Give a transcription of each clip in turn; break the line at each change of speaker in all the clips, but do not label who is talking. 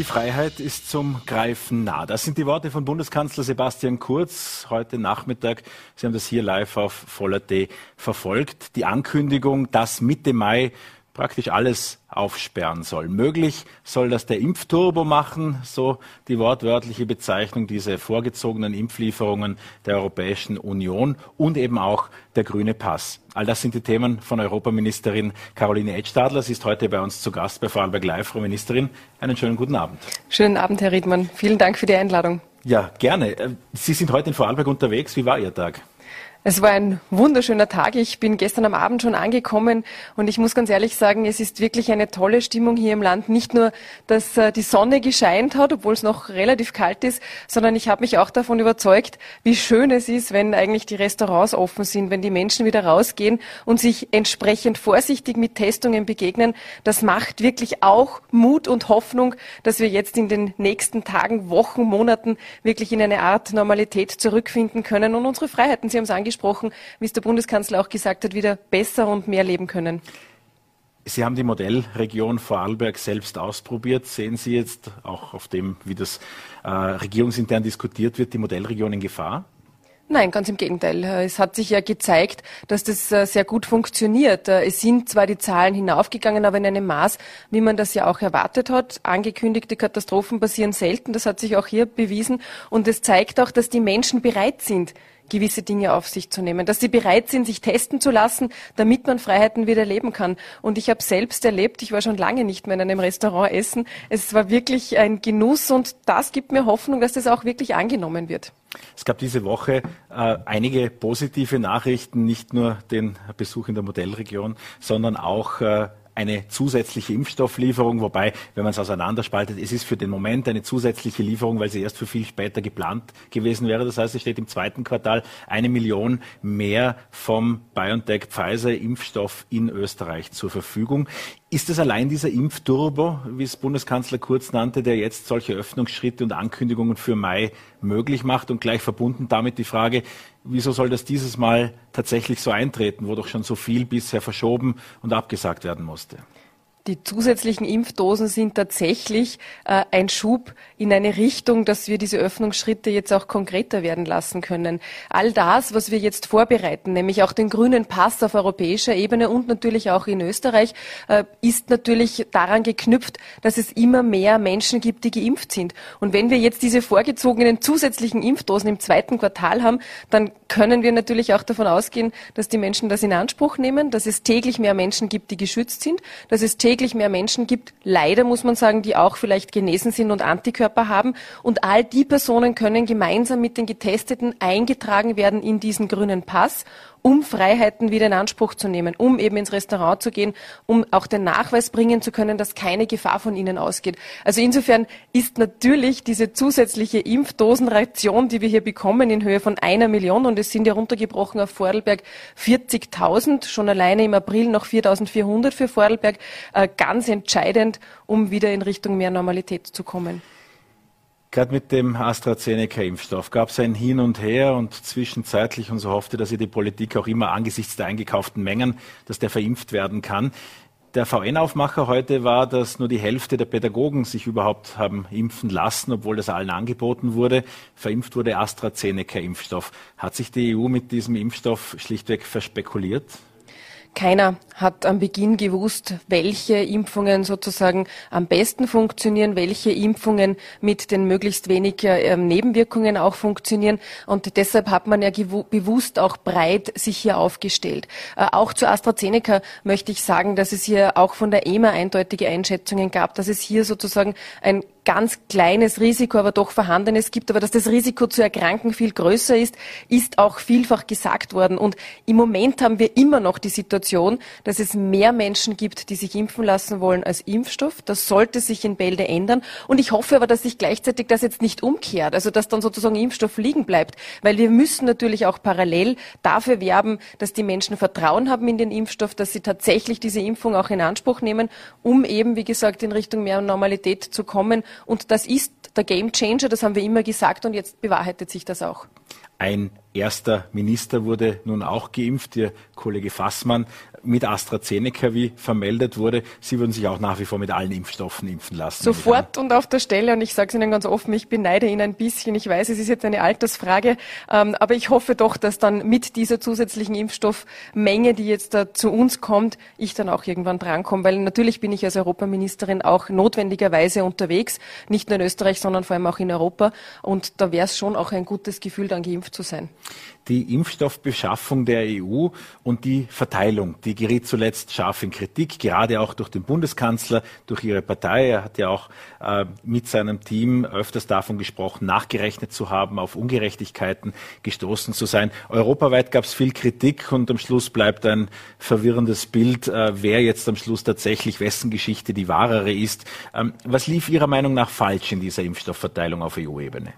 Die Freiheit ist zum Greifen nah. Das sind die Worte von Bundeskanzler Sebastian Kurz heute Nachmittag. Sie haben das hier live auf Voller.t verfolgt. Die Ankündigung, dass Mitte Mai praktisch alles aufsperren soll. Möglich soll das der Impfturbo machen, so die wortwörtliche Bezeichnung, diese vorgezogenen Impflieferungen der Europäischen Union und eben auch der grüne Pass. All das sind die Themen von Europaministerin Caroline Edstadler. Sie ist heute bei uns zu Gast bei Vorarlberg Live. Frau Ministerin, einen schönen guten Abend.
Schönen Abend, Herr Riedmann. Vielen Dank für die Einladung.
Ja, gerne. Sie sind heute in Vorarlberg unterwegs. Wie war Ihr Tag?
Es war ein wunderschöner Tag. Ich bin gestern am Abend schon angekommen und ich muss ganz ehrlich sagen, es ist wirklich eine tolle Stimmung hier im Land. Nicht nur, dass äh, die Sonne gescheint hat, obwohl es noch relativ kalt ist, sondern ich habe mich auch davon überzeugt, wie schön es ist, wenn eigentlich die Restaurants offen sind, wenn die Menschen wieder rausgehen und sich entsprechend vorsichtig mit Testungen begegnen. Das macht wirklich auch Mut und Hoffnung, dass wir jetzt in den nächsten Tagen, Wochen, Monaten wirklich in eine Art Normalität zurückfinden können und unsere Freiheiten, Sie haben es angesprochen, angesprochen, wie es der Bundeskanzler auch gesagt hat, wieder besser und mehr leben können.
Sie haben die Modellregion Vorarlberg selbst ausprobiert. Sehen Sie jetzt auch auf dem, wie das äh, regierungsintern diskutiert wird, die Modellregion in Gefahr?
Nein, ganz im Gegenteil. Es hat sich ja gezeigt, dass das äh, sehr gut funktioniert. Äh, es sind zwar die Zahlen hinaufgegangen, aber in einem Maß, wie man das ja auch erwartet hat. Angekündigte Katastrophen passieren selten. Das hat sich auch hier bewiesen. Und es zeigt auch, dass die Menschen bereit sind, gewisse Dinge auf sich zu nehmen, dass sie bereit sind, sich testen zu lassen, damit man Freiheiten wieder leben kann. Und ich habe selbst erlebt, ich war schon lange nicht mehr in einem Restaurant essen. Es war wirklich ein Genuss und das gibt mir Hoffnung, dass das auch wirklich angenommen wird.
Es gab diese Woche äh, einige positive Nachrichten, nicht nur den Besuch in der Modellregion, sondern auch äh, eine zusätzliche Impfstofflieferung, wobei, wenn man es auseinanderspaltet, es ist für den Moment eine zusätzliche Lieferung, weil sie erst für viel später geplant gewesen wäre. Das heißt, es steht im zweiten Quartal eine Million mehr vom BioNTech Pfizer Impfstoff in Österreich zur Verfügung. Ist es allein dieser Impfturbo, wie es Bundeskanzler Kurz nannte, der jetzt solche Öffnungsschritte und Ankündigungen für Mai möglich macht und gleich verbunden damit die Frage, wieso soll das dieses Mal tatsächlich so eintreten, wo doch schon so viel bisher verschoben und abgesagt werden musste?
Die zusätzlichen Impfdosen sind tatsächlich äh, ein Schub in eine Richtung, dass wir diese Öffnungsschritte jetzt auch konkreter werden lassen können. All das, was wir jetzt vorbereiten, nämlich auch den grünen Pass auf europäischer Ebene und natürlich auch in Österreich, äh, ist natürlich daran geknüpft, dass es immer mehr Menschen gibt, die geimpft sind. Und wenn wir jetzt diese vorgezogenen zusätzlichen Impfdosen im zweiten Quartal haben, dann können wir natürlich auch davon ausgehen, dass die Menschen das in Anspruch nehmen, dass es täglich mehr Menschen gibt, die geschützt sind, dass es täglich mehr Menschen gibt, leider muss man sagen, die auch vielleicht genesen sind und Antikörper haben. Und all die Personen können gemeinsam mit den Getesteten eingetragen werden in diesen grünen Pass um Freiheiten wieder in Anspruch zu nehmen, um eben ins Restaurant zu gehen, um auch den Nachweis bringen zu können, dass keine Gefahr von ihnen ausgeht. Also insofern ist natürlich diese zusätzliche Impfdosenration, die wir hier bekommen, in Höhe von einer Million und es sind ja runtergebrochen auf Vorarlberg 40.000, schon alleine im April noch 4.400 für Vorarlberg, äh, ganz entscheidend, um wieder in Richtung mehr Normalität zu kommen.
Gerade mit dem AstraZeneca-Impfstoff gab es ein Hin und Her und zwischenzeitlich und so hoffte, dass ihr die Politik auch immer angesichts der eingekauften Mengen, dass der verimpft werden kann. Der VN-Aufmacher heute war, dass nur die Hälfte der Pädagogen sich überhaupt haben impfen lassen, obwohl das allen angeboten wurde. Verimpft wurde AstraZeneca-Impfstoff. Hat sich die EU mit diesem Impfstoff schlichtweg verspekuliert?
Keiner hat am Beginn gewusst, welche Impfungen sozusagen am besten funktionieren, welche Impfungen mit den möglichst wenig äh, Nebenwirkungen auch funktionieren. Und deshalb hat man ja bewusst auch breit sich hier aufgestellt. Äh, auch zu AstraZeneca möchte ich sagen, dass es hier auch von der EMA eindeutige Einschätzungen gab, dass es hier sozusagen ein ganz kleines Risiko, aber doch vorhandenes gibt, aber dass das Risiko zu erkranken viel größer ist, ist auch vielfach gesagt worden. Und im Moment haben wir immer noch die Situation, dass es mehr Menschen gibt, die sich impfen lassen wollen als Impfstoff. Das sollte sich in Bälde ändern. Und ich hoffe aber, dass sich gleichzeitig das jetzt nicht umkehrt, also dass dann sozusagen Impfstoff liegen bleibt, weil wir müssen natürlich auch parallel dafür werben, dass die Menschen Vertrauen haben in den Impfstoff, dass sie tatsächlich diese Impfung auch in Anspruch nehmen, um eben, wie gesagt, in Richtung mehr Normalität zu kommen und das ist der Game Changer, das haben wir immer gesagt und jetzt bewahrheitet sich das auch.
Ein erster Minister wurde nun auch geimpft, Ihr Kollege Fassmann mit AstraZeneca, wie vermeldet wurde. Sie würden sich auch nach wie vor mit allen Impfstoffen impfen lassen.
Sofort und auf der Stelle. Und ich sage es Ihnen ganz offen, ich beneide ihn ein bisschen. Ich weiß, es ist jetzt eine Altersfrage, ähm, aber ich hoffe doch, dass dann mit dieser zusätzlichen Impfstoffmenge, die jetzt zu uns kommt, ich dann auch irgendwann drankomme. Weil natürlich bin ich als Europaministerin auch notwendigerweise unterwegs, nicht nur in Österreich, sondern vor allem auch in Europa. Und da wäre es schon auch ein gutes Gefühl, dann geimpft zu sein
die Impfstoffbeschaffung der EU und die Verteilung. Die geriet zuletzt scharf in Kritik, gerade auch durch den Bundeskanzler, durch Ihre Partei. Er hat ja auch äh, mit seinem Team öfters davon gesprochen, nachgerechnet zu haben, auf Ungerechtigkeiten gestoßen zu sein. Europaweit gab es viel Kritik und am Schluss bleibt ein verwirrendes Bild, äh, wer jetzt am Schluss tatsächlich wessen Geschichte die wahrere ist. Ähm, was lief Ihrer Meinung nach falsch in dieser Impfstoffverteilung auf EU-Ebene?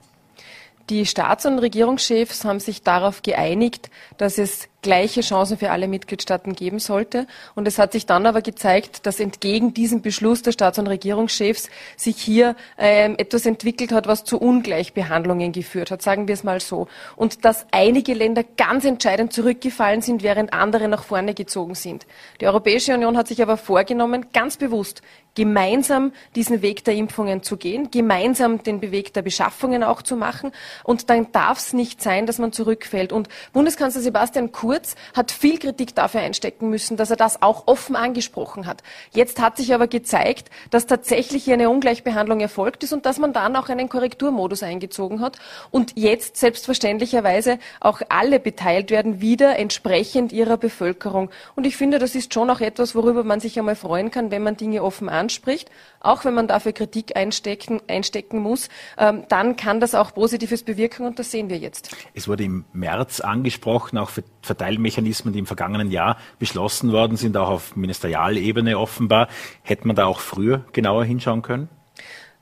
Die Staats- und Regierungschefs haben sich darauf geeinigt, dass es gleiche Chancen für alle Mitgliedstaaten geben sollte. Und es hat sich dann aber gezeigt, dass entgegen diesem Beschluss der Staats- und Regierungschefs sich hier ähm, etwas entwickelt hat, was zu Ungleichbehandlungen geführt hat, sagen wir es mal so. Und dass einige Länder ganz entscheidend zurückgefallen sind, während andere nach vorne gezogen sind. Die Europäische Union hat sich aber vorgenommen, ganz bewusst gemeinsam diesen Weg der Impfungen zu gehen, gemeinsam den Beweg der Beschaffungen auch zu machen. Und dann darf es nicht sein, dass man zurückfällt. Und Bundeskanzler Sebastian Kurz Kurz hat viel Kritik dafür einstecken müssen, dass er das auch offen angesprochen hat. Jetzt hat sich aber gezeigt, dass tatsächlich hier eine Ungleichbehandlung erfolgt ist und dass man dann auch einen Korrekturmodus eingezogen hat und jetzt selbstverständlicherweise auch alle beteiligt werden, wieder entsprechend ihrer Bevölkerung. Und ich finde, das ist schon auch etwas, worüber man sich einmal freuen kann, wenn man Dinge offen anspricht, auch wenn man dafür Kritik einstecken, einstecken muss, ähm, dann kann das auch Positives bewirken und das sehen wir jetzt.
Es wurde im März angesprochen, auch für Verteilmechanismen, die im vergangenen Jahr beschlossen worden sind, auch auf Ministerialebene offenbar. Hätte man da auch früher genauer hinschauen können?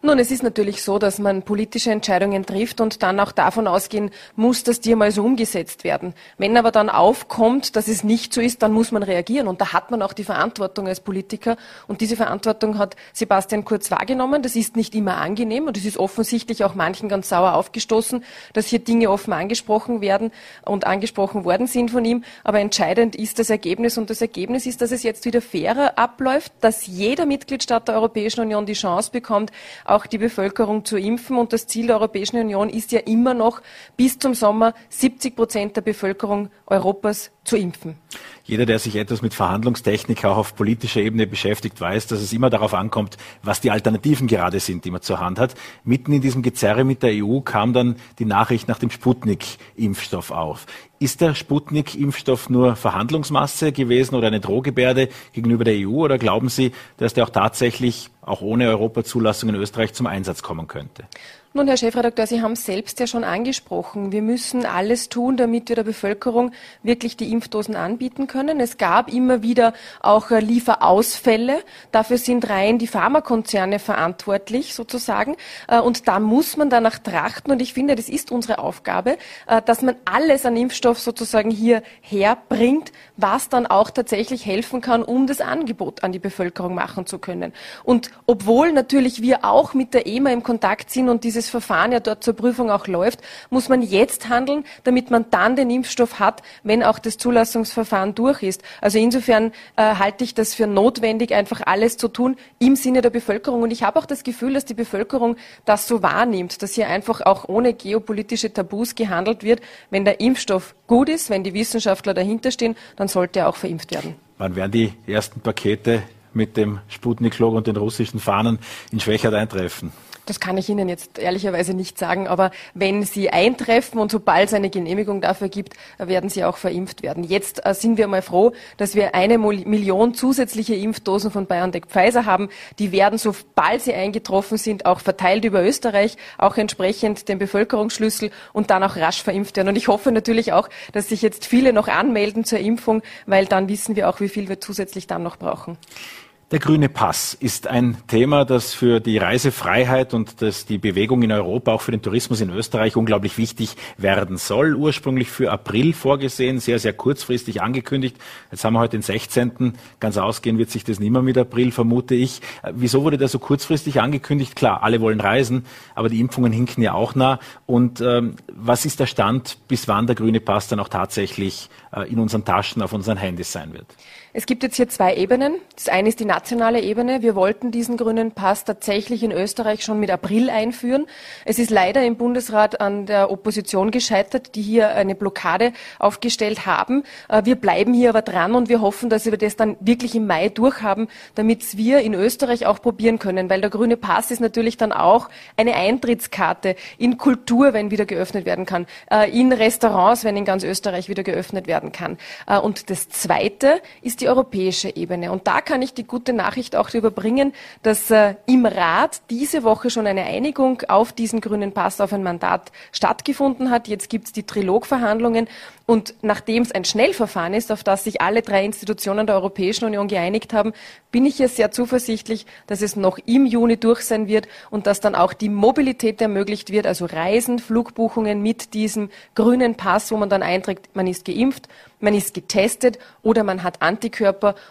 Nun, es ist natürlich so, dass man politische Entscheidungen trifft und dann auch davon ausgehen muss, dass die einmal so umgesetzt werden. Wenn aber dann aufkommt, dass es nicht so ist, dann muss man reagieren. Und da hat man auch die Verantwortung als Politiker. Und diese Verantwortung hat Sebastian Kurz wahrgenommen. Das ist nicht immer angenehm und es ist offensichtlich auch manchen ganz sauer aufgestoßen, dass hier Dinge offen angesprochen werden und angesprochen worden sind von ihm. Aber entscheidend ist das Ergebnis und das Ergebnis ist, dass es jetzt wieder fairer abläuft, dass jeder Mitgliedstaat der Europäischen Union die Chance bekommt, auch die Bevölkerung zu impfen. Und das Ziel der Europäischen Union ist ja immer noch, bis zum Sommer 70 Prozent der Bevölkerung Europas zu impfen.
Jeder, der sich etwas mit Verhandlungstechnik auch auf politischer Ebene beschäftigt, weiß, dass es immer darauf ankommt, was die Alternativen gerade sind, die man zur Hand hat. Mitten in diesem Gezerre mit der EU kam dann die Nachricht nach dem Sputnik-Impfstoff auf. Ist der Sputnik-Impfstoff nur Verhandlungsmasse gewesen oder eine Drohgebärde gegenüber der EU oder glauben Sie, dass der auch tatsächlich auch ohne Europazulassung in Österreich zum Einsatz kommen könnte?
Nun, Herr Chefredakteur, Sie haben es selbst ja schon angesprochen. Wir müssen alles tun, damit wir der Bevölkerung wirklich die Impfdosen anbieten können. Es gab immer wieder auch äh, Lieferausfälle. Dafür sind rein die Pharmakonzerne verantwortlich, sozusagen. Äh, und da muss man danach trachten. Und ich finde, das ist unsere Aufgabe, äh, dass man alles an Impfstoff sozusagen hier herbringt, was dann auch tatsächlich helfen kann, um das Angebot an die Bevölkerung machen zu können. Und obwohl natürlich wir auch mit der EMA im Kontakt sind und diese dieses Verfahren ja dort zur Prüfung auch läuft, muss man jetzt handeln, damit man dann den Impfstoff hat, wenn auch das Zulassungsverfahren durch ist. Also insofern äh, halte ich das für notwendig, einfach alles zu tun im Sinne der Bevölkerung. Und ich habe auch das Gefühl, dass die Bevölkerung das so wahrnimmt, dass hier einfach auch ohne geopolitische Tabus gehandelt wird. Wenn der Impfstoff gut ist, wenn die Wissenschaftler dahinter stehen, dann sollte er auch verimpft werden.
Wann werden die ersten Pakete mit dem Sputnik-Logo und den russischen Fahnen in Schwächert eintreffen?
Das kann ich Ihnen jetzt ehrlicherweise nicht sagen, aber wenn Sie eintreffen und sobald es eine Genehmigung dafür gibt, werden Sie auch verimpft werden. Jetzt äh, sind wir mal froh, dass wir eine Million zusätzliche Impfdosen von BioNTech Pfizer haben. Die werden, sobald sie eingetroffen sind, auch verteilt über Österreich, auch entsprechend den Bevölkerungsschlüssel und dann auch rasch verimpft werden. Und ich hoffe natürlich auch, dass sich jetzt viele noch anmelden zur Impfung, weil dann wissen wir auch, wie viel wir zusätzlich dann noch brauchen.
Der grüne Pass ist ein Thema, das für die Reisefreiheit und das die Bewegung in Europa, auch für den Tourismus in Österreich unglaublich wichtig werden soll. Ursprünglich für April vorgesehen, sehr, sehr kurzfristig angekündigt. Jetzt haben wir heute den 16. Ganz ausgehen wird sich das nicht mehr mit April, vermute ich. Wieso wurde der so kurzfristig angekündigt? Klar, alle wollen reisen, aber die Impfungen hinken ja auch nah. Und ähm, was ist der Stand, bis wann der grüne Pass dann auch tatsächlich äh, in unseren Taschen, auf unseren Handys sein wird?
Es gibt jetzt hier zwei Ebenen. Das eine ist die nationale Ebene. Wir wollten diesen grünen Pass tatsächlich in Österreich schon mit April einführen. Es ist leider im Bundesrat an der Opposition gescheitert, die hier eine Blockade aufgestellt haben. Äh, wir bleiben hier aber dran und wir hoffen, dass wir das dann wirklich im Mai durchhaben, damit wir in Österreich auch probieren können, weil der grüne Pass ist natürlich dann auch eine Eintrittskarte in Kultur, wenn wieder geöffnet werden kann, äh, in Restaurants, wenn in ganz Österreich wieder geöffnet werden kann. Äh, und das Zweite ist die europäische Ebene. Und da kann ich die gute Nachricht auch überbringen, dass äh, im Rat diese Woche schon eine Einigung auf diesen grünen Pass, auf ein Mandat stattgefunden hat. Jetzt gibt es die Trilogverhandlungen. Und nachdem es ein Schnellverfahren ist, auf das sich alle drei Institutionen der Europäischen Union geeinigt haben, bin ich hier sehr zuversichtlich, dass es noch im Juni durch sein wird und dass dann auch die Mobilität ermöglicht wird, also Reisen, Flugbuchungen mit diesem grünen Pass, wo man dann einträgt, man ist geimpft, man ist getestet oder man hat Antikörper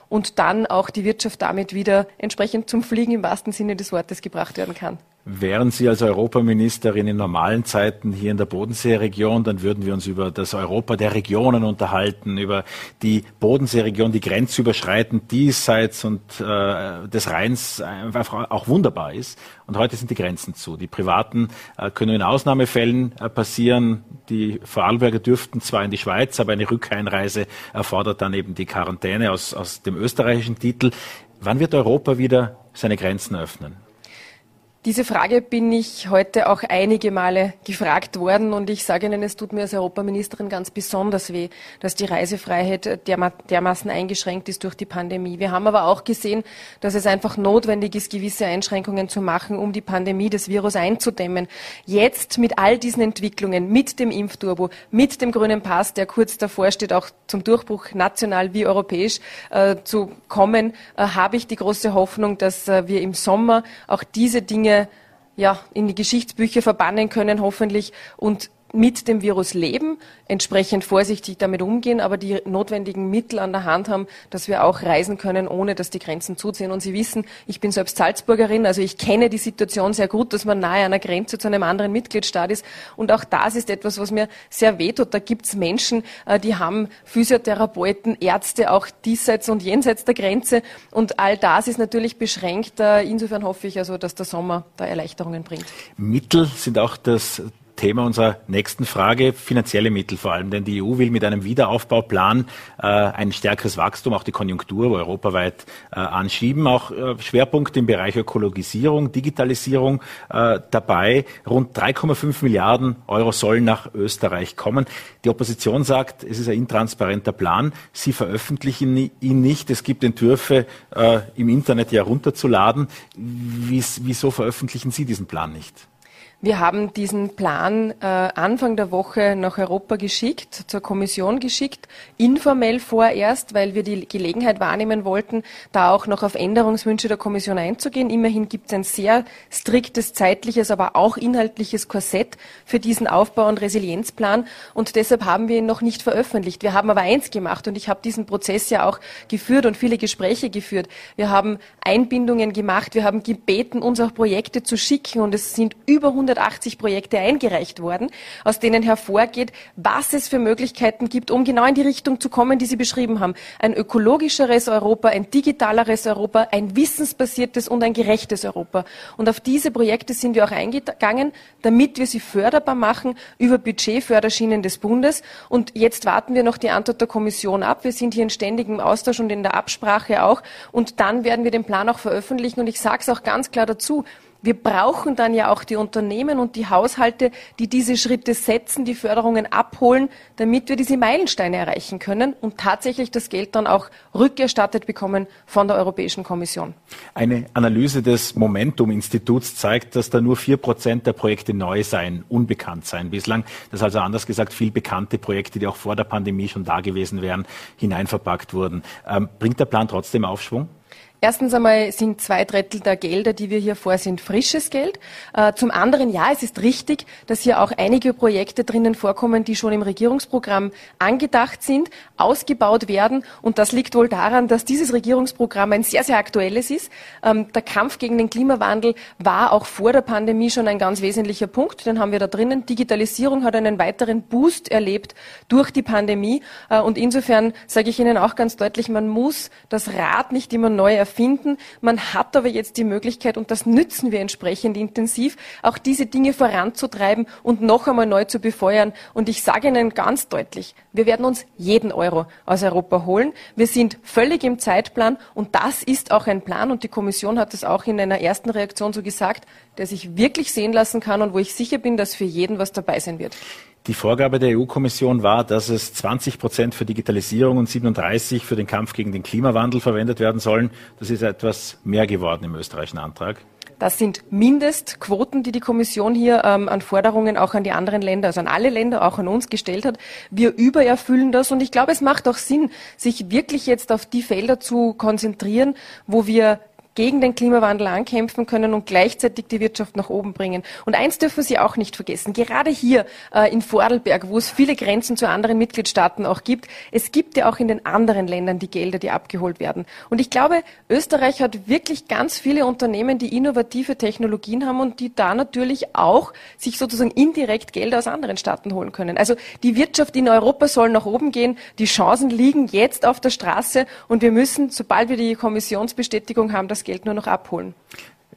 und dann auch die Wirtschaft damit wieder entsprechend zum Fliegen im wahrsten Sinne des Wortes gebracht werden kann.
Wären Sie als Europaministerin in normalen Zeiten hier in der Bodenseeregion, dann würden wir uns über das Europa der Regionen unterhalten, über die Bodenseeregion, die grenzüberschreitend diesseits und äh, des Rheins einfach auch wunderbar ist. Und heute sind die Grenzen zu. Die Privaten äh, können in Ausnahmefällen äh, passieren. Die Vorarlberger dürften zwar in die Schweiz, aber eine Rückeinreise erfordert dann eben die Quarantäne aus, aus dem österreichischen Titel. Wann wird Europa wieder seine Grenzen öffnen?
Diese Frage bin ich heute auch einige Male gefragt worden und ich sage Ihnen, es tut mir als Europaministerin ganz besonders weh, dass die Reisefreiheit dermaßen eingeschränkt ist durch die Pandemie. Wir haben aber auch gesehen, dass es einfach notwendig ist, gewisse Einschränkungen zu machen, um die Pandemie des Virus einzudämmen. Jetzt mit all diesen Entwicklungen, mit dem Impfturbo, mit dem grünen Pass, der kurz davor steht, auch zum Durchbruch national wie europäisch äh, zu kommen, äh, habe ich die große Hoffnung, dass äh, wir im Sommer auch diese Dinge Dinge ja, in die Geschichtsbücher verbannen können, hoffentlich, und mit dem Virus leben, entsprechend vorsichtig damit umgehen, aber die notwendigen Mittel an der Hand haben, dass wir auch reisen können, ohne dass die Grenzen zuziehen. Und Sie wissen, ich bin selbst Salzburgerin, also ich kenne die Situation sehr gut, dass man nahe einer Grenze zu einem anderen Mitgliedstaat ist. Und auch das ist etwas, was mir sehr wehtut. Da gibt es Menschen, äh, die haben Physiotherapeuten, Ärzte auch diesseits und jenseits der Grenze. Und all das ist natürlich beschränkt. Äh, insofern hoffe ich also, dass der Sommer da Erleichterungen bringt.
Mittel sind auch das Thema unserer nächsten Frage, finanzielle Mittel vor allem, denn die EU will mit einem Wiederaufbauplan äh, ein stärkeres Wachstum, auch die Konjunktur europaweit äh, anschieben, auch äh, Schwerpunkte im Bereich Ökologisierung, Digitalisierung äh, dabei. Rund 3,5 Milliarden Euro sollen nach Österreich kommen. Die Opposition sagt, es ist ein intransparenter Plan. Sie veröffentlichen ihn nicht. Es gibt Entwürfe äh, im Internet ja runterzuladen. Wieso veröffentlichen Sie diesen Plan nicht?
Wir haben diesen Plan äh, Anfang der Woche nach Europa geschickt, zur Kommission geschickt, informell vorerst, weil wir die Gelegenheit wahrnehmen wollten, da auch noch auf Änderungswünsche der Kommission einzugehen. Immerhin gibt es ein sehr striktes zeitliches, aber auch inhaltliches Korsett für diesen Aufbau- und Resilienzplan und deshalb haben wir ihn noch nicht veröffentlicht. Wir haben aber eins gemacht und ich habe diesen Prozess ja auch geführt und viele Gespräche geführt. Wir haben Einbindungen gemacht, wir haben gebeten, uns auch Projekte zu schicken und es sind über 100 180 Projekte eingereicht worden, aus denen hervorgeht, was es für Möglichkeiten gibt, um genau in die Richtung zu kommen, die Sie beschrieben haben. Ein ökologischeres Europa, ein digitaleres Europa, ein wissensbasiertes und ein gerechtes Europa. Und auf diese Projekte sind wir auch eingegangen, damit wir sie förderbar machen über Budgetförderschienen des Bundes. Und jetzt warten wir noch die Antwort der Kommission ab. Wir sind hier in ständigem Austausch und in der Absprache auch. Und dann werden wir den Plan auch veröffentlichen. Und ich sage es auch ganz klar dazu. Wir brauchen dann ja auch die Unternehmen und die Haushalte, die diese Schritte setzen, die Förderungen abholen, damit wir diese Meilensteine erreichen können und tatsächlich das Geld dann auch rückerstattet bekommen von der Europäischen Kommission.
Eine Analyse des Momentum-Instituts zeigt, dass da nur vier Prozent der Projekte neu seien, unbekannt seien bislang. Das also anders gesagt viel bekannte Projekte, die auch vor der Pandemie schon da gewesen wären, hineinverpackt wurden. Ähm, bringt der Plan trotzdem Aufschwung?
Erstens einmal sind zwei Drittel der Gelder, die wir hier vorsehen, frisches Geld. Äh, zum anderen, ja, es ist richtig, dass hier auch einige Projekte drinnen vorkommen, die schon im Regierungsprogramm angedacht sind, ausgebaut werden. Und das liegt wohl daran, dass dieses Regierungsprogramm ein sehr, sehr aktuelles ist. Ähm, der Kampf gegen den Klimawandel war auch vor der Pandemie schon ein ganz wesentlicher Punkt. Den haben wir da drinnen. Digitalisierung hat einen weiteren Boost erlebt durch die Pandemie. Äh, und insofern sage ich Ihnen auch ganz deutlich, man muss das Rad nicht immer neu erfinden. Man hat aber jetzt die Möglichkeit, und das nützen wir entsprechend intensiv, auch diese Dinge voranzutreiben und noch einmal neu zu befeuern. Und ich sage Ihnen ganz deutlich, wir werden uns jeden Euro aus Europa holen. Wir sind völlig im Zeitplan und das ist auch ein Plan und die Kommission hat es auch in einer ersten Reaktion so gesagt, der sich wirklich sehen lassen kann und wo ich sicher bin, dass für jeden was dabei sein wird.
Die Vorgabe der EU-Kommission war, dass es 20 Prozent für Digitalisierung und 37 für den Kampf gegen den Klimawandel verwendet werden sollen. Das ist etwas mehr geworden im österreichischen Antrag.
Das sind Mindestquoten, die die Kommission hier ähm, an Forderungen auch an die anderen Länder, also an alle Länder, auch an uns gestellt hat. Wir übererfüllen das und ich glaube, es macht auch Sinn, sich wirklich jetzt auf die Felder zu konzentrieren, wo wir gegen den Klimawandel ankämpfen können und gleichzeitig die Wirtschaft nach oben bringen. Und eins dürfen Sie auch nicht vergessen, gerade hier äh, in Vorarlberg, wo es viele Grenzen zu anderen Mitgliedstaaten auch gibt, es gibt ja auch in den anderen Ländern die Gelder, die abgeholt werden. Und ich glaube, Österreich hat wirklich ganz viele Unternehmen, die innovative Technologien haben und die da natürlich auch sich sozusagen indirekt Gelder aus anderen Staaten holen können. Also die Wirtschaft in Europa soll nach oben gehen. Die Chancen liegen jetzt auf der Straße und wir müssen, sobald wir die Kommissionsbestätigung haben, das Geld nur noch abholen.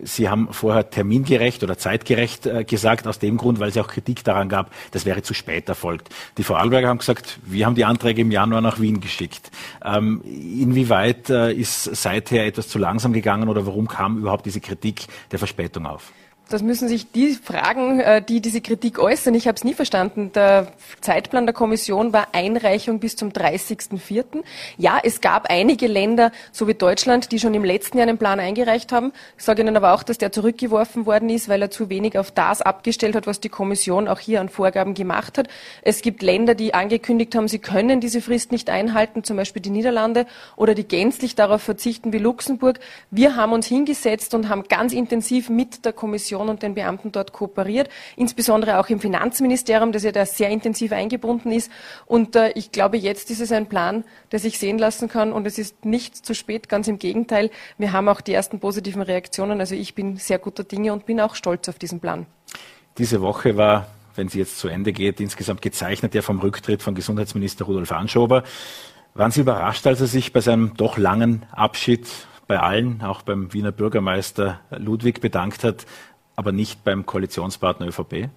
Sie haben vorher termingerecht oder zeitgerecht äh, gesagt, aus dem Grund, weil es auch Kritik daran gab, das wäre zu spät erfolgt. Die Vorarlberger haben gesagt, wir haben die Anträge im Januar nach Wien geschickt. Ähm, inwieweit äh, ist seither etwas zu langsam gegangen oder warum kam überhaupt diese Kritik der Verspätung auf?
Das müssen sich die fragen, äh, die diese Kritik äußern. Ich habe es nie verstanden. Der Zeitplan der Kommission war Einreichung bis zum 30.04. Ja, es gab einige Länder, so wie Deutschland, die schon im letzten Jahr einen Plan eingereicht haben. Ich sage Ihnen aber auch, dass der zurückgeworfen worden ist, weil er zu wenig auf das abgestellt hat, was die Kommission auch hier an Vorgaben gemacht hat. Es gibt Länder, die angekündigt haben, sie können diese Frist nicht einhalten, zum Beispiel die Niederlande oder die gänzlich darauf verzichten wie Luxemburg. Wir haben uns hingesetzt und haben ganz intensiv mit der Kommission Kommission und den Beamten dort kooperiert, insbesondere auch im Finanzministerium, das ja da sehr intensiv eingebunden ist. Und äh, ich glaube, jetzt ist es ein Plan, der sich sehen lassen kann und es ist nicht zu spät, ganz im Gegenteil. Wir haben auch die ersten positiven Reaktionen. Also ich bin sehr guter Dinge und bin auch stolz auf diesen Plan.
Diese Woche war wenn sie jetzt zu Ende geht, insgesamt gezeichnet ja vom Rücktritt von Gesundheitsminister Rudolf Anschober. Waren Sie überrascht, als er sich bei seinem doch langen Abschied bei allen, auch beim Wiener Bürgermeister Ludwig, bedankt hat, aber nicht beim Koalitionspartner ÖVP?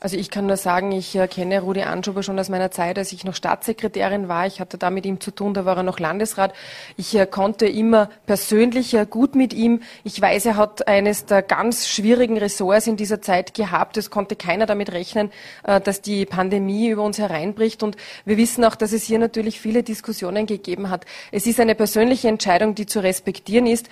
Also ich kann nur sagen, ich äh, kenne Rudi Anschober schon aus meiner Zeit, als ich noch Staatssekretärin war. Ich hatte da mit ihm zu tun, da war er noch Landesrat. Ich äh, konnte immer persönlich äh, gut mit ihm. Ich weiß, er hat eines der ganz schwierigen Ressorts in dieser Zeit gehabt. Es konnte keiner damit rechnen, dass die Pandemie über uns hereinbricht. Und wir wissen auch, dass es hier natürlich viele Diskussionen gegeben hat. Es ist eine persönliche Entscheidung, die zu respektieren ist.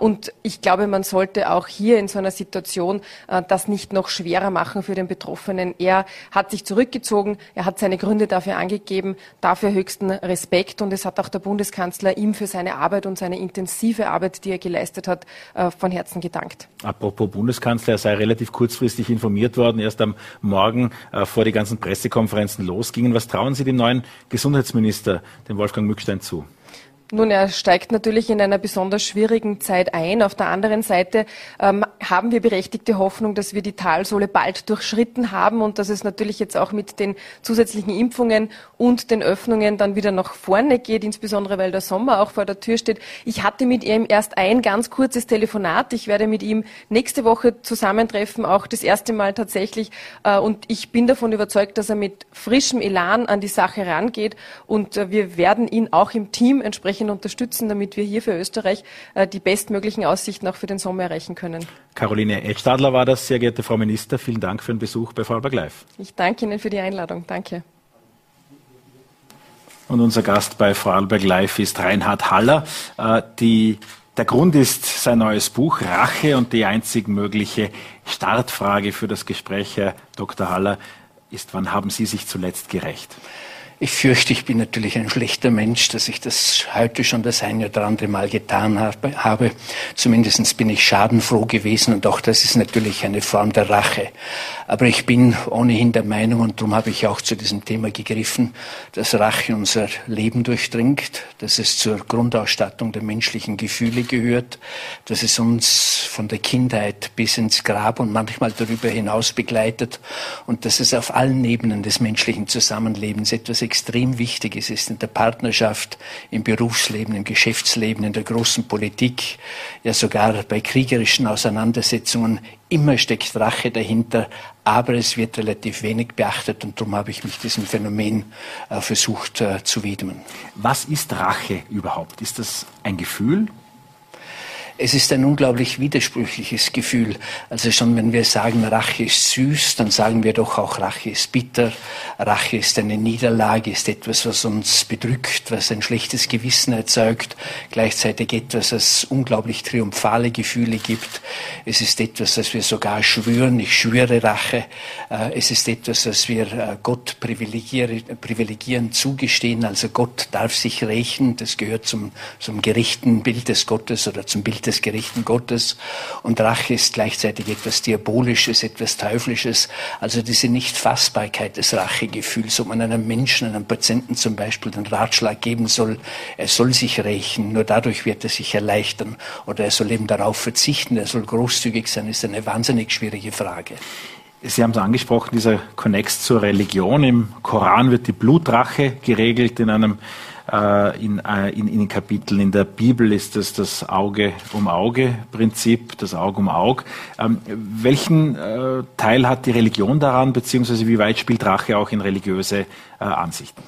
Und ich glaube, man sollte auch hier in so einer Situation das nicht noch schwerer machen für den Betroffenen. Betroffenen. Er hat sich zurückgezogen, er hat seine Gründe dafür angegeben, dafür höchsten Respekt und es hat auch der Bundeskanzler ihm für seine Arbeit und seine intensive Arbeit, die er geleistet hat, äh, von Herzen gedankt.
Apropos Bundeskanzler, er sei relativ kurzfristig informiert worden, erst am Morgen äh, vor die ganzen Pressekonferenzen losgingen. Was trauen Sie dem neuen Gesundheitsminister, dem Wolfgang Mückstein, zu?
Nun, er steigt natürlich in einer besonders schwierigen Zeit ein. Auf der anderen Seite ähm, haben wir berechtigte Hoffnung, dass wir die Talsohle bald durchschritten haben und dass es natürlich jetzt auch mit den zusätzlichen Impfungen und den Öffnungen dann wieder nach vorne geht, insbesondere weil der Sommer auch vor der Tür steht. Ich hatte mit ihm erst ein ganz kurzes Telefonat. Ich werde mit ihm nächste Woche zusammentreffen, auch das erste Mal tatsächlich. Äh, und ich bin davon überzeugt, dass er mit frischem Elan an die Sache rangeht und äh, wir werden ihn auch im Team entsprechend entsprechend unterstützen, damit wir hier für Österreich äh, die bestmöglichen Aussichten auch für den Sommer erreichen können.
Caroline Edstadler war das, sehr geehrte Frau Minister. Vielen Dank für den Besuch bei Vorarlberg Live.
Ich danke Ihnen für die Einladung. Danke.
Und unser Gast bei Vorarlberg Live ist Reinhard Haller. Äh, die, der Grund ist sein neues Buch Rache und die einzig mögliche Startfrage für das Gespräch, Herr Dr. Haller, ist, wann haben Sie sich zuletzt gerecht?
Ich fürchte, ich bin natürlich ein schlechter Mensch, dass ich das heute schon das eine oder andere Mal getan habe. Zumindest bin ich schadenfroh gewesen und auch das ist natürlich eine Form der Rache. Aber ich bin ohnehin der Meinung, und darum habe ich auch zu diesem Thema gegriffen, dass Rache unser Leben durchdringt, dass es zur Grundausstattung der menschlichen Gefühle gehört, dass es uns von der Kindheit bis ins Grab und manchmal darüber hinaus begleitet und dass es auf allen Ebenen des menschlichen Zusammenlebens etwas extrem wichtig ist, ist in der Partnerschaft, im Berufsleben, im Geschäftsleben, in der großen Politik, ja sogar bei kriegerischen Auseinandersetzungen. Immer steckt Rache dahinter, aber es wird relativ wenig beachtet und darum habe ich mich diesem Phänomen äh, versucht äh, zu widmen.
Was ist Rache überhaupt? Ist das ein Gefühl
es ist ein unglaublich widersprüchliches Gefühl. Also schon wenn wir sagen, Rache ist süß, dann sagen wir doch auch, Rache ist bitter. Rache ist eine Niederlage, ist etwas, was uns bedrückt, was ein schlechtes Gewissen erzeugt, gleichzeitig etwas, das unglaublich triumphale Gefühle gibt. Es ist etwas, das wir sogar schwören, ich schwöre Rache. Äh, es ist etwas, das wir äh, Gott privilegieren zugestehen. Also Gott darf sich rächen, das gehört zum, zum gerechten Bild des Gottes oder zum Bild des gerechten Gottes. Und Rache ist gleichzeitig etwas Diabolisches, etwas Teuflisches. Also diese Nichtfassbarkeit des Rachegefühls, ob man einem Menschen, einem Patienten zum Beispiel den Ratschlag geben soll, er soll sich rächen, nur dadurch wird er sich erleichtern. Oder er soll eben darauf verzichten, er soll großzügig sein, ist eine wahnsinnig schwierige Frage.
Sie haben es angesprochen, dieser Konnex zur Religion. Im Koran wird die Blutrache geregelt in einem in, äh, in, in den Kapiteln. In der Bibel ist es das Auge um Auge Prinzip, das Auge um Auge. Ähm, welchen äh, Teil hat die Religion daran, beziehungsweise wie weit spielt Rache auch in religiöse äh, Ansichten?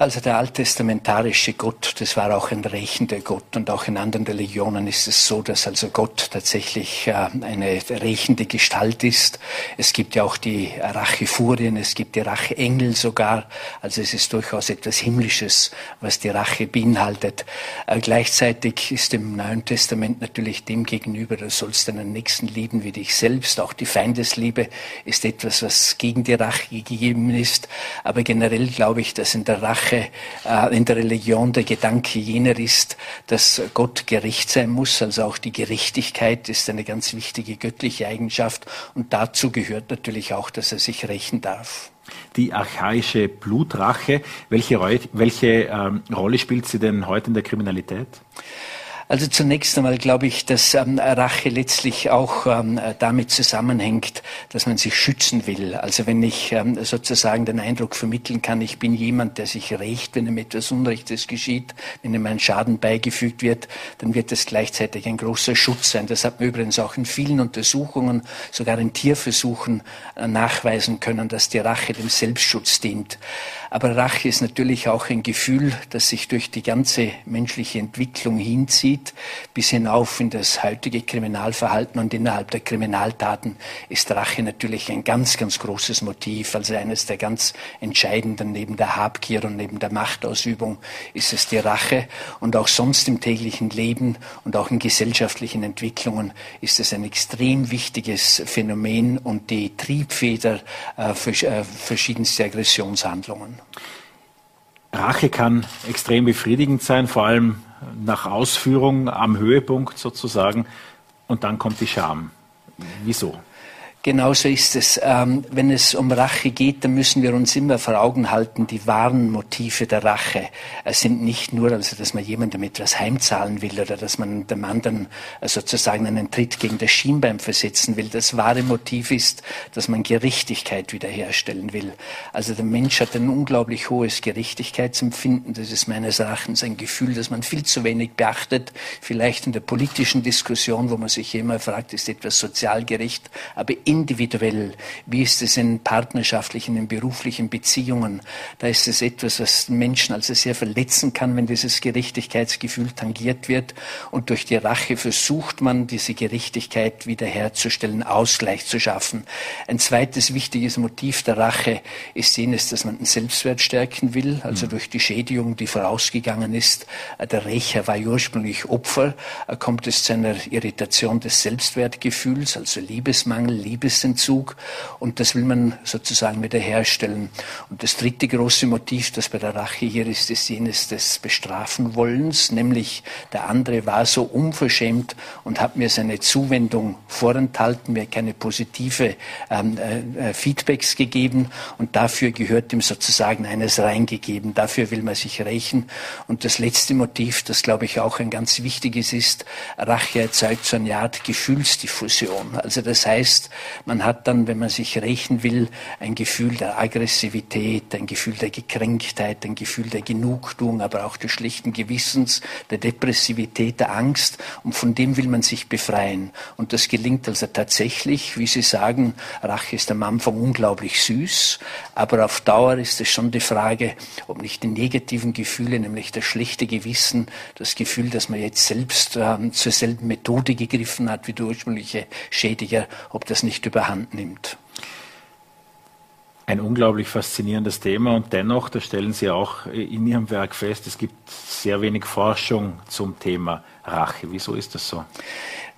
Also der alttestamentarische Gott, das war auch ein rächender Gott und auch in anderen Religionen ist es so, dass also Gott tatsächlich äh, eine rächende Gestalt ist. Es gibt ja auch die Rachefurien, es gibt die Racheengel sogar. Also es ist durchaus etwas Himmlisches, was die Rache beinhaltet. Äh, gleichzeitig ist im Neuen Testament natürlich dem gegenüber, du sollst deinen Nächsten lieben wie dich selbst. Auch die Feindesliebe ist etwas, was gegen die Rache gegeben ist. Aber generell glaube ich, dass in der Rache Sache äh, in der Religion der Gedanke jener ist, dass Gott gerecht sein muss. Also auch die Gerechtigkeit ist eine ganz wichtige göttliche Eigenschaft. Und dazu gehört natürlich auch, dass er sich rächen darf.
Die archaische Blutrache, welche, welche ähm, Rolle spielt sie denn heute in der Kriminalität?
Also zunächst einmal glaube ich, dass ähm, Rache letztlich auch ähm, damit zusammenhängt, dass man sich schützen will. Also wenn ich ähm, sozusagen den Eindruck vermitteln kann, ich bin jemand, der sich rächt, wenn ihm etwas Unrechtes geschieht, wenn ihm ein Schaden beigefügt wird, dann wird das gleichzeitig ein großer Schutz sein. Das hat man übrigens auch in vielen Untersuchungen, sogar in Tierversuchen äh, nachweisen können, dass die Rache dem Selbstschutz dient. Aber Rache ist natürlich auch ein Gefühl, das sich durch die ganze menschliche Entwicklung hinzieht, bis hinauf in das heutige Kriminalverhalten und innerhalb der Kriminaltaten ist Rache natürlich ein ganz, ganz großes Motiv. Also eines der ganz entscheidenden neben der Habgier und neben der Machtausübung ist es die Rache. Und auch sonst im täglichen Leben und auch in gesellschaftlichen Entwicklungen ist es ein extrem wichtiges Phänomen und die Triebfeder äh, für äh, verschiedenste Aggressionshandlungen.
Rache kann extrem befriedigend sein, vor allem nach Ausführung am Höhepunkt sozusagen. Und dann kommt die Scham. Wieso?
Genauso ist es. Ähm, wenn es um Rache geht, dann müssen wir uns immer vor Augen halten, die wahren Motive der Rache es sind nicht nur, also, dass man jemandem etwas heimzahlen will oder dass man dem anderen äh, sozusagen einen Tritt gegen das Schienbein versetzen will. Das wahre Motiv ist, dass man Gerechtigkeit wiederherstellen will. Also der Mensch hat ein unglaublich hohes Gerechtigkeitsempfinden. Das ist meines Erachtens ein Gefühl, das man viel zu wenig beachtet. Vielleicht in der politischen Diskussion, wo man sich immer fragt, ist etwas sozial gerecht, aber individuell, wie ist es in partnerschaftlichen, in beruflichen Beziehungen, da ist es etwas, was Menschen also sehr verletzen kann, wenn dieses Gerechtigkeitsgefühl tangiert wird. Und durch die Rache versucht man, diese Gerechtigkeit wiederherzustellen, Ausgleich zu schaffen. Ein zweites wichtiges Motiv der Rache ist jenes, dass man den Selbstwert stärken will, also mhm. durch die Schädigung, die vorausgegangen ist. Der Rächer war ursprünglich Opfer, kommt es zu einer Irritation des Selbstwertgefühls, also Liebesmangel, Liebesmangel Liebesentzug und das will man sozusagen wiederherstellen. Und das dritte große Motiv, das bei der Rache hier ist, ist jenes des Bestrafenwollens, nämlich der andere war so unverschämt und hat mir seine Zuwendung vorenthalten, mir keine positive ähm, äh, äh, Feedbacks gegeben und dafür gehört ihm sozusagen eines reingegeben. Dafür will man sich rächen. Und das letzte Motiv, das glaube ich auch ein ganz wichtiges ist, Rache erzeugt so eine Art Gefühlsdiffusion. Also das heißt, man hat dann, wenn man sich rächen will, ein Gefühl der Aggressivität, ein Gefühl der Gekränktheit, ein Gefühl der Genugtuung, aber auch des schlechten Gewissens, der Depressivität, der Angst. Und von dem will man sich befreien. Und das gelingt also tatsächlich, wie Sie sagen, Rache ist am Anfang unglaublich süß, aber auf Dauer ist es schon die Frage, ob nicht die negativen Gefühle, nämlich das schlechte Gewissen, das Gefühl, dass man jetzt selbst ähm, zur selben Methode gegriffen hat wie der ursprüngliche Schädiger, ob das nicht überhand nimmt.
Ein unglaublich faszinierendes Thema und dennoch, das stellen Sie auch in Ihrem Werk fest, es gibt sehr wenig Forschung zum Thema Rache. Wieso ist das so?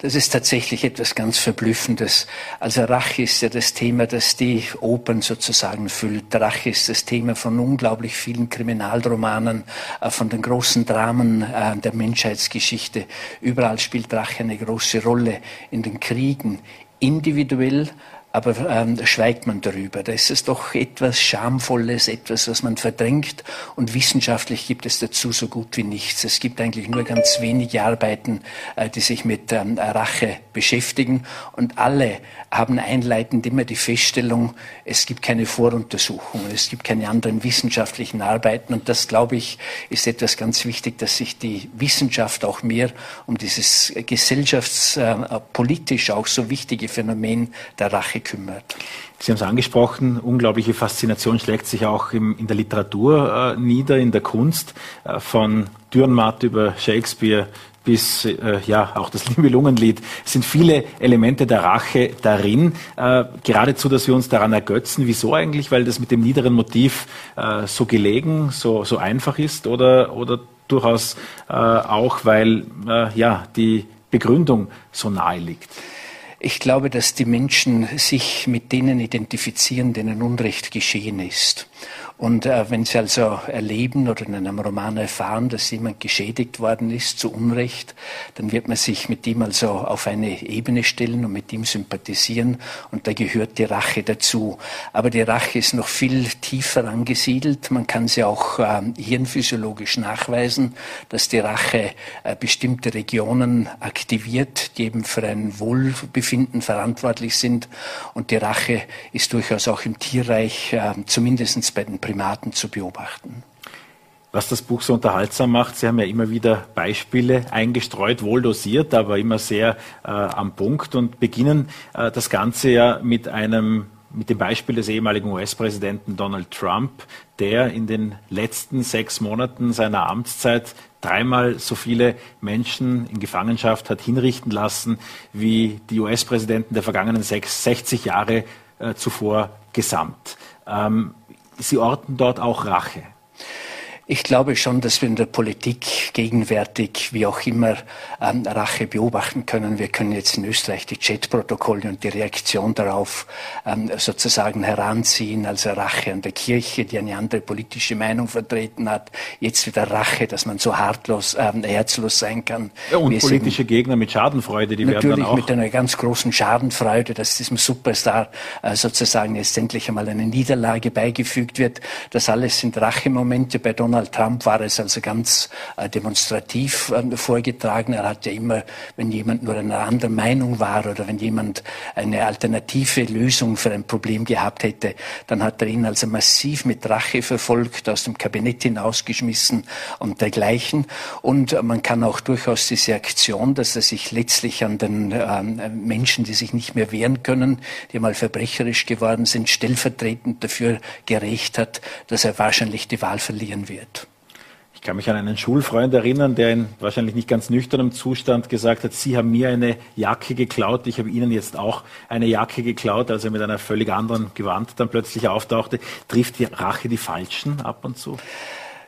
Das ist tatsächlich etwas ganz Verblüffendes. Also Rache ist ja das Thema, das die Opern sozusagen füllt. Rache ist das Thema von unglaublich vielen Kriminalromanen, äh, von den großen Dramen äh, der Menschheitsgeschichte. Überall spielt Rache eine große Rolle. In den Kriegen, individuell, aber ähm, schweigt man darüber. Da ist es doch etwas Schamvolles, etwas, was man verdrängt. Und wissenschaftlich gibt es dazu so gut wie nichts. Es gibt eigentlich nur ganz wenige Arbeiten, äh, die sich mit ähm, Rache beschäftigen. Und alle haben einleitend immer die Feststellung, es gibt keine Voruntersuchungen, es gibt keine anderen wissenschaftlichen Arbeiten. Und das, glaube ich, ist etwas ganz wichtig, dass sich die Wissenschaft auch mehr um dieses gesellschaftspolitisch auch so wichtige Phänomen der Rache kümmert.
Sie haben es angesprochen, unglaubliche Faszination schlägt sich auch im, in der Literatur äh, nieder, in der Kunst, äh, von Dürrenmatt über Shakespeare bis äh, ja auch das Nibelungenlied es sind viele Elemente der Rache darin. Äh, geradezu, dass wir uns daran ergötzen. Wieso eigentlich? Weil das mit dem niederen Motiv äh, so gelegen, so, so einfach ist oder, oder durchaus äh, auch, weil äh, ja die Begründung so nahe liegt.
Ich glaube, dass die Menschen sich mit denen identifizieren, denen Unrecht geschehen ist. Und äh, wenn Sie also erleben oder in einem Roman erfahren, dass jemand geschädigt worden ist zu Unrecht, dann wird man sich mit ihm also auf eine Ebene stellen und mit ihm sympathisieren. Und da gehört die Rache dazu. Aber die Rache ist noch viel tiefer angesiedelt. Man kann sie auch äh, hirnphysiologisch nachweisen, dass die Rache äh, bestimmte Regionen aktiviert, die eben für ein Wohlbefinden verantwortlich sind. Und die Rache ist durchaus auch im Tierreich, äh, zumindest bei den Primaten zu beobachten.
Was das Buch so unterhaltsam macht, Sie haben ja immer wieder Beispiele eingestreut, wohl dosiert, aber immer sehr äh, am Punkt und beginnen äh, das Ganze ja mit einem mit dem Beispiel des ehemaligen US-Präsidenten Donald Trump, der in den letzten sechs Monaten seiner Amtszeit dreimal so viele Menschen in Gefangenschaft hat hinrichten lassen, wie die US-Präsidenten der vergangenen sechs, 60 Jahre äh, zuvor gesamt. Ähm, Sie orten dort auch Rache.
Ich glaube schon, dass wir in der Politik gegenwärtig, wie auch immer, ähm, Rache beobachten können. Wir können jetzt in Österreich die Chatprotokolle und die Reaktion darauf ähm, sozusagen heranziehen, also Rache an der Kirche, die eine andere politische Meinung vertreten hat. Jetzt wieder Rache, dass man so hartlos, ähm, herzlos sein kann.
Ja, und politische Gegner mit Schadenfreude, die werden dann auch...
mit einer ganz großen Schadenfreude, dass diesem Superstar äh, sozusagen jetzt endlich einmal eine Niederlage beigefügt wird. Das alles sind Rachemomente bei Donald Donald Trump war es also ganz äh, demonstrativ äh, vorgetragen. Er hat ja immer, wenn jemand nur einer anderen Meinung war oder wenn jemand eine alternative Lösung für ein Problem gehabt hätte, dann hat er ihn also massiv mit Rache verfolgt, aus dem Kabinett hinausgeschmissen und dergleichen. Und man kann auch durchaus diese Aktion, dass er sich letztlich an den äh, Menschen, die sich nicht mehr wehren können, die mal verbrecherisch geworden sind, stellvertretend dafür gerecht hat, dass er wahrscheinlich die Wahl verlieren wird.
Ich kann mich an einen Schulfreund erinnern, der in wahrscheinlich nicht ganz nüchternem Zustand gesagt hat, Sie haben mir eine Jacke geklaut, ich habe Ihnen jetzt auch eine Jacke geklaut, als er mit einer völlig anderen Gewand dann plötzlich auftauchte. Trifft die Rache die Falschen ab und zu?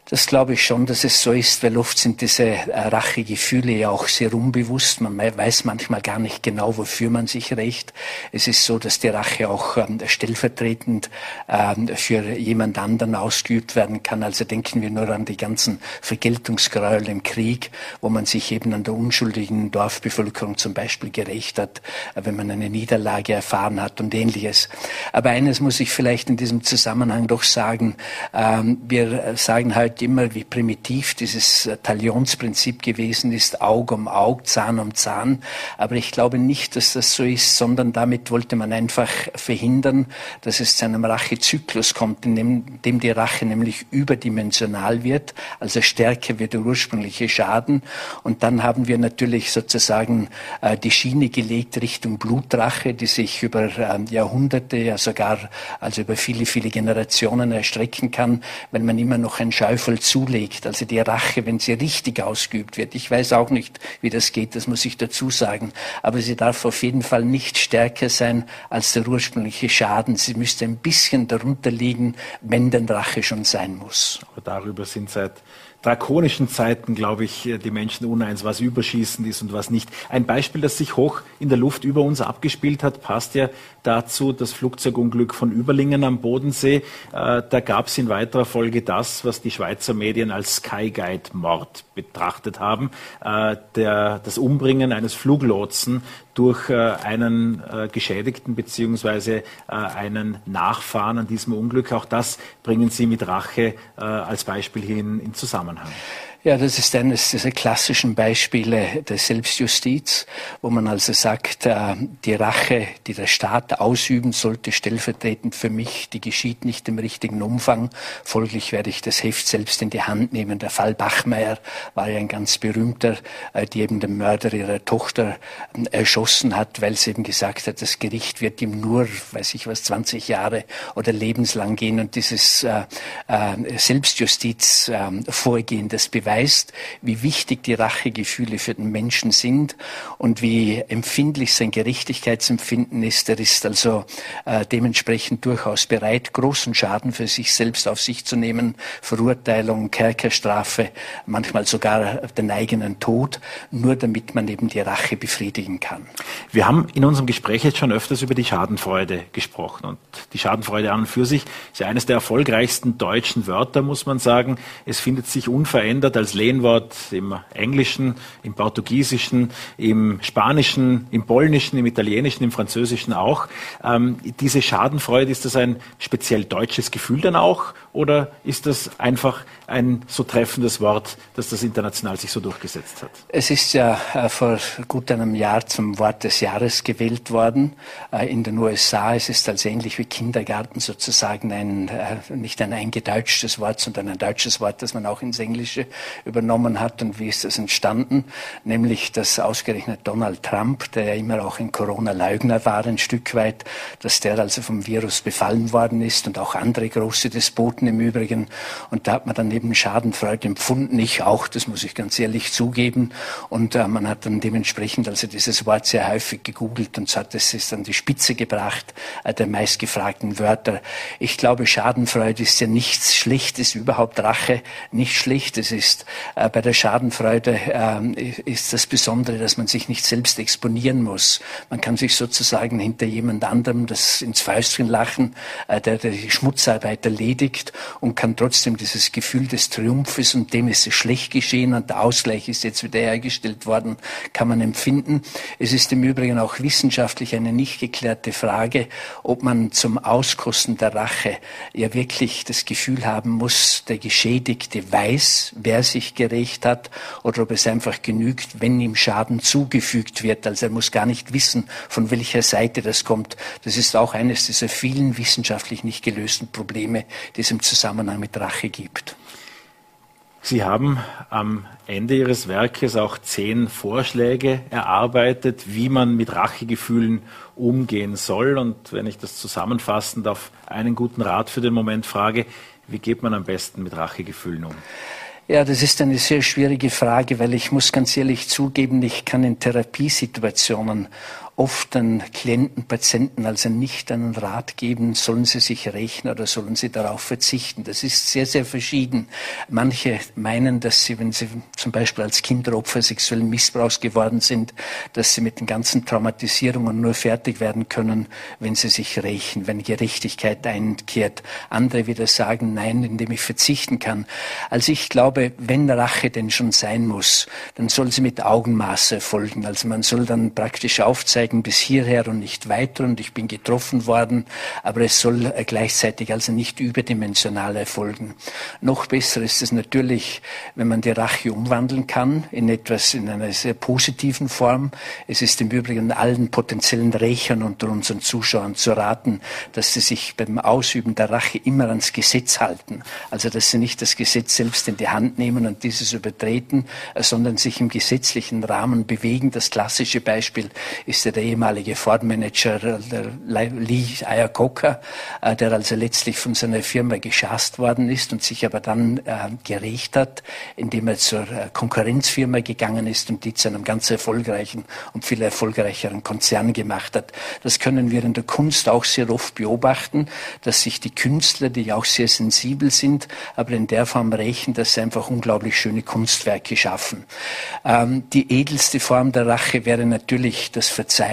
Das glaube ich schon, dass es so ist, weil oft sind diese äh, Rachegefühle ja auch sehr unbewusst. Man weiß manchmal gar nicht genau, wofür man sich rächt. Es ist so, dass die Rache auch ähm, stellvertretend ähm, für jemand anderen ausgeübt werden kann. Also denken wir nur an die ganzen Vergeltungsgräuel im Krieg, wo man sich eben an der unschuldigen Dorfbevölkerung zum Beispiel gerecht hat, äh, wenn man eine Niederlage erfahren hat und ähnliches. Aber eines muss ich vielleicht in diesem Zusammenhang doch sagen. Ähm, wir sagen halt, zeigt immer, wie primitiv dieses äh, Talionsprinzip gewesen ist, Auge um Auge, Zahn um Zahn. Aber ich glaube nicht, dass das so ist, sondern damit wollte man einfach verhindern, dass es zu einem Rachezyklus kommt, in dem, dem die Rache nämlich überdimensional wird, also stärker wird der ursprüngliche Schaden. Und dann haben wir natürlich sozusagen äh, die Schiene gelegt Richtung Blutrache, die sich über äh, Jahrhunderte, ja sogar also über viele, viele Generationen erstrecken kann, wenn man immer noch ein Schäufel Teufel zulegt, also die Rache, wenn sie richtig ausgeübt wird. Ich weiß auch nicht, wie das geht, das muss ich dazu sagen. Aber sie darf auf jeden Fall nicht stärker sein als der ursprüngliche Schaden. Sie müsste ein bisschen darunter liegen, wenn denn Rache schon sein muss.
Aber darüber sind seit drakonischen Zeiten, glaube ich, die Menschen uneins, was überschießend ist und was nicht. Ein Beispiel, das sich hoch in der Luft über uns abgespielt hat, passt ja dazu, das Flugzeugunglück von Überlingen am Bodensee. Äh, da gab es in weiterer Folge das, was die Schweizer Medien als Skyguide-Mord betrachtet haben. Äh, der, das Umbringen eines Fluglotsen durch äh, einen Geschädigten beziehungsweise einen Nachfahren an diesem Unglück. Auch das bringen Sie mit Rache als Beispiel hier in, in Zusammenhang. on home.
Ja, das ist eines dieser klassischen Beispiele der Selbstjustiz, wo man also sagt, äh, die Rache, die der Staat ausüben sollte, stellvertretend für mich, die geschieht nicht im richtigen Umfang. Folglich werde ich das Heft selbst in die Hand nehmen. Der Fall Bachmeier war ja ein ganz berühmter, äh, die eben den Mörder ihrer Tochter äh, erschossen hat, weil sie eben gesagt hat, das Gericht wird ihm nur, weiß ich was, 20 Jahre oder lebenslang gehen. Und dieses Selbstjustizvorgehen, das beweist beweist, wie wichtig die Rachegefühle für den Menschen sind und wie empfindlich sein Gerechtigkeitsempfinden ist. Er ist also äh, dementsprechend durchaus bereit, großen Schaden für sich selbst auf sich zu nehmen, Verurteilung, Kerkerstrafe, manchmal sogar den eigenen Tod, nur damit man eben die Rache befriedigen kann.
Wir haben in unserem Gespräch jetzt schon öfters über die Schadenfreude gesprochen und die Schadenfreude an und für sich ist ja eines der erfolgreichsten deutschen Wörter, muss man sagen. Es findet sich unverändert als Lehnwort im Englischen, im Portugiesischen, im Spanischen, im Polnischen, im Italienischen, im Französischen auch. Ähm, diese Schadenfreude, ist das ein speziell deutsches Gefühl dann auch oder ist das einfach ein so treffendes Wort, dass das international sich so durchgesetzt hat?
Es ist ja äh, vor gut einem Jahr zum Wort des Jahres gewählt worden. Äh, in den USA es ist also ähnlich wie Kindergarten sozusagen ein, äh, nicht ein eingedeutschtes Wort, sondern ein deutsches Wort, das man auch ins Englische übernommen hat. Und wie ist das entstanden? Nämlich, dass ausgerechnet Donald Trump, der ja immer auch ein Corona-Leugner war, ein Stück weit, dass der also vom Virus befallen worden ist und auch andere große Despoten im Übrigen. Und da hat man dann eben Schadenfreude empfunden. Ich auch, das muss ich ganz ehrlich zugeben. Und äh, man hat dann dementsprechend also dieses Wort sehr häufig gegoogelt und hat es an die Spitze gebracht äh, der meistgefragten Wörter. Ich glaube, Schadenfreude ist ja nichts Schlechtes, überhaupt Rache nicht schlecht. Es ist äh, bei der Schadenfreude äh, ist das Besondere, dass man sich nicht selbst exponieren muss. Man kann sich sozusagen hinter jemand anderem das ins Fäustchen lachen, äh, der die Schmutzarbeit erledigt und kann trotzdem dieses Gefühl des Triumphes und dem ist es schlecht geschehen und der Ausgleich ist jetzt wieder hergestellt worden, kann man empfinden. Es ist im Übrigen auch wissenschaftlich eine nicht geklärte Frage, ob man zum Auskosten der Rache ja wirklich das Gefühl haben muss, der Geschädigte weiß, wer sich gerecht hat oder ob es einfach genügt, wenn ihm Schaden zugefügt wird. Also er muss gar nicht wissen, von welcher Seite das kommt. Das ist auch eines dieser vielen wissenschaftlich nicht gelösten Probleme, die es im Zusammenhang mit Rache gibt.
Sie haben am Ende Ihres Werkes auch zehn Vorschläge erarbeitet, wie man mit Rachegefühlen umgehen soll. Und wenn ich das zusammenfassend auf einen guten Rat für den Moment frage, wie geht man am besten mit Rachegefühlen um?
Ja, das ist eine sehr schwierige Frage, weil ich muss ganz ehrlich zugeben, ich kann in Therapiesituationen oft an Klienten, Patienten also nicht einen Rat geben, sollen sie sich rächen oder sollen sie darauf verzichten. Das ist sehr, sehr verschieden. Manche meinen, dass sie, wenn sie zum Beispiel als Kinderopfer sexuellen Missbrauchs geworden sind, dass sie mit den ganzen Traumatisierungen nur fertig werden können, wenn sie sich rächen, wenn Gerechtigkeit einkehrt. Andere wieder sagen, nein, indem ich verzichten kann. Also ich glaube, wenn Rache denn schon sein muss, dann soll sie mit Augenmaße folgen. Also man soll dann praktisch aufzeigen bis hierher und nicht weiter und ich bin getroffen worden, aber es soll äh, gleichzeitig also nicht überdimensional erfolgen. Noch besser ist es natürlich, wenn man die Rache umwandeln kann in etwas, in einer sehr positiven Form. Es ist im Übrigen allen potenziellen Rächern unter unseren Zuschauern zu raten, dass sie sich beim Ausüben der Rache immer ans Gesetz halten. Also, dass sie nicht das Gesetz selbst in die Hand nehmen und dieses übertreten, sondern sich im gesetzlichen Rahmen bewegen. Das klassische Beispiel ist der ehemalige Ford-Manager Lee Iacocca, äh, der also letztlich von seiner Firma geschasst worden ist und sich aber dann äh, gerecht hat, indem er zur Konkurrenzfirma gegangen ist und die zu einem ganz erfolgreichen und viel erfolgreicheren Konzern gemacht hat. Das können wir in der Kunst auch sehr oft beobachten, dass sich die Künstler, die auch sehr sensibel sind, aber in der Form rächen, dass sie einfach unglaublich schöne Kunstwerke schaffen. Ähm, die edelste Form der Rache wäre natürlich das Verzeihen.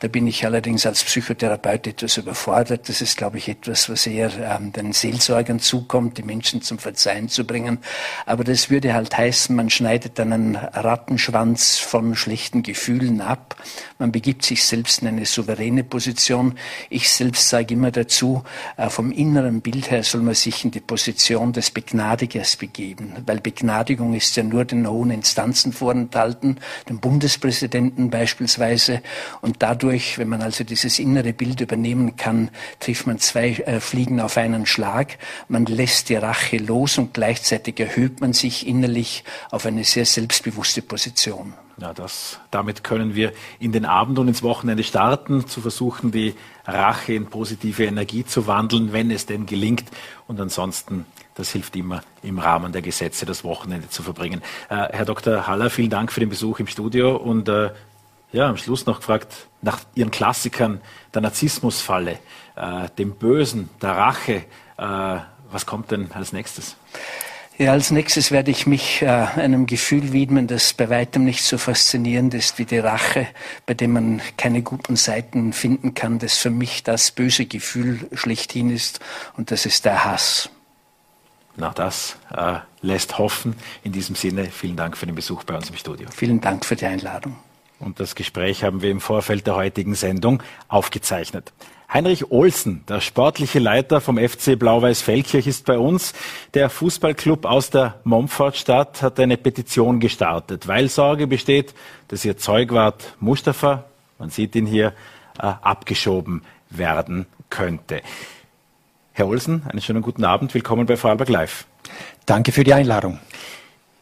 Da bin ich allerdings als Psychotherapeut etwas überfordert. Das ist, glaube ich, etwas, was eher ähm, den Seelsorgern zukommt, die Menschen zum Verzeihen zu bringen. Aber das würde halt heißen, man schneidet einen Rattenschwanz von schlechten Gefühlen ab. Man begibt sich selbst in eine souveräne Position. Ich selbst sage immer dazu, äh, vom inneren Bild her soll man sich in die Position des Begnadigers begeben, weil Begnadigung ist ja nur den hohen Instanzen vorenthalten, dem Bundespräsidenten beispielsweise. Und dadurch, wenn man also dieses innere Bild übernehmen kann, trifft man zwei äh, Fliegen auf einen Schlag. Man lässt die Rache los und gleichzeitig erhöht man sich innerlich auf eine sehr selbstbewusste Position.
Ja, das, damit können wir in den Abend und ins Wochenende starten, zu versuchen, die Rache in positive Energie zu wandeln, wenn es denn gelingt. Und ansonsten, das hilft immer im Rahmen der Gesetze, das Wochenende zu verbringen. Äh, Herr Dr. Haller, vielen Dank für den Besuch im Studio und äh, ja, am Schluss noch gefragt nach Ihren Klassikern der Narzissmusfalle, äh, dem Bösen, der Rache. Äh, was kommt denn als nächstes?
Ja, als nächstes werde ich mich äh, einem Gefühl widmen, das bei weitem nicht so faszinierend ist wie die Rache, bei dem man keine guten Seiten finden kann, das für mich das böse Gefühl schlechthin ist, und das ist der Hass.
Na, das äh, lässt hoffen. In diesem Sinne, vielen Dank für den Besuch bei uns im Studio.
Vielen Dank für die Einladung.
Und das Gespräch haben wir im Vorfeld der heutigen Sendung aufgezeichnet. Heinrich Olsen, der sportliche Leiter vom FC Blau-Weiß Feldkirch, ist bei uns. Der Fußballclub aus der Momfortstadt hat eine Petition gestartet, weil Sorge besteht, dass ihr Zeugwart Mustafa, man sieht ihn hier, äh, abgeschoben werden könnte. Herr Olsen, einen schönen guten Abend. Willkommen bei Vorarlberg Live.
Danke für die Einladung.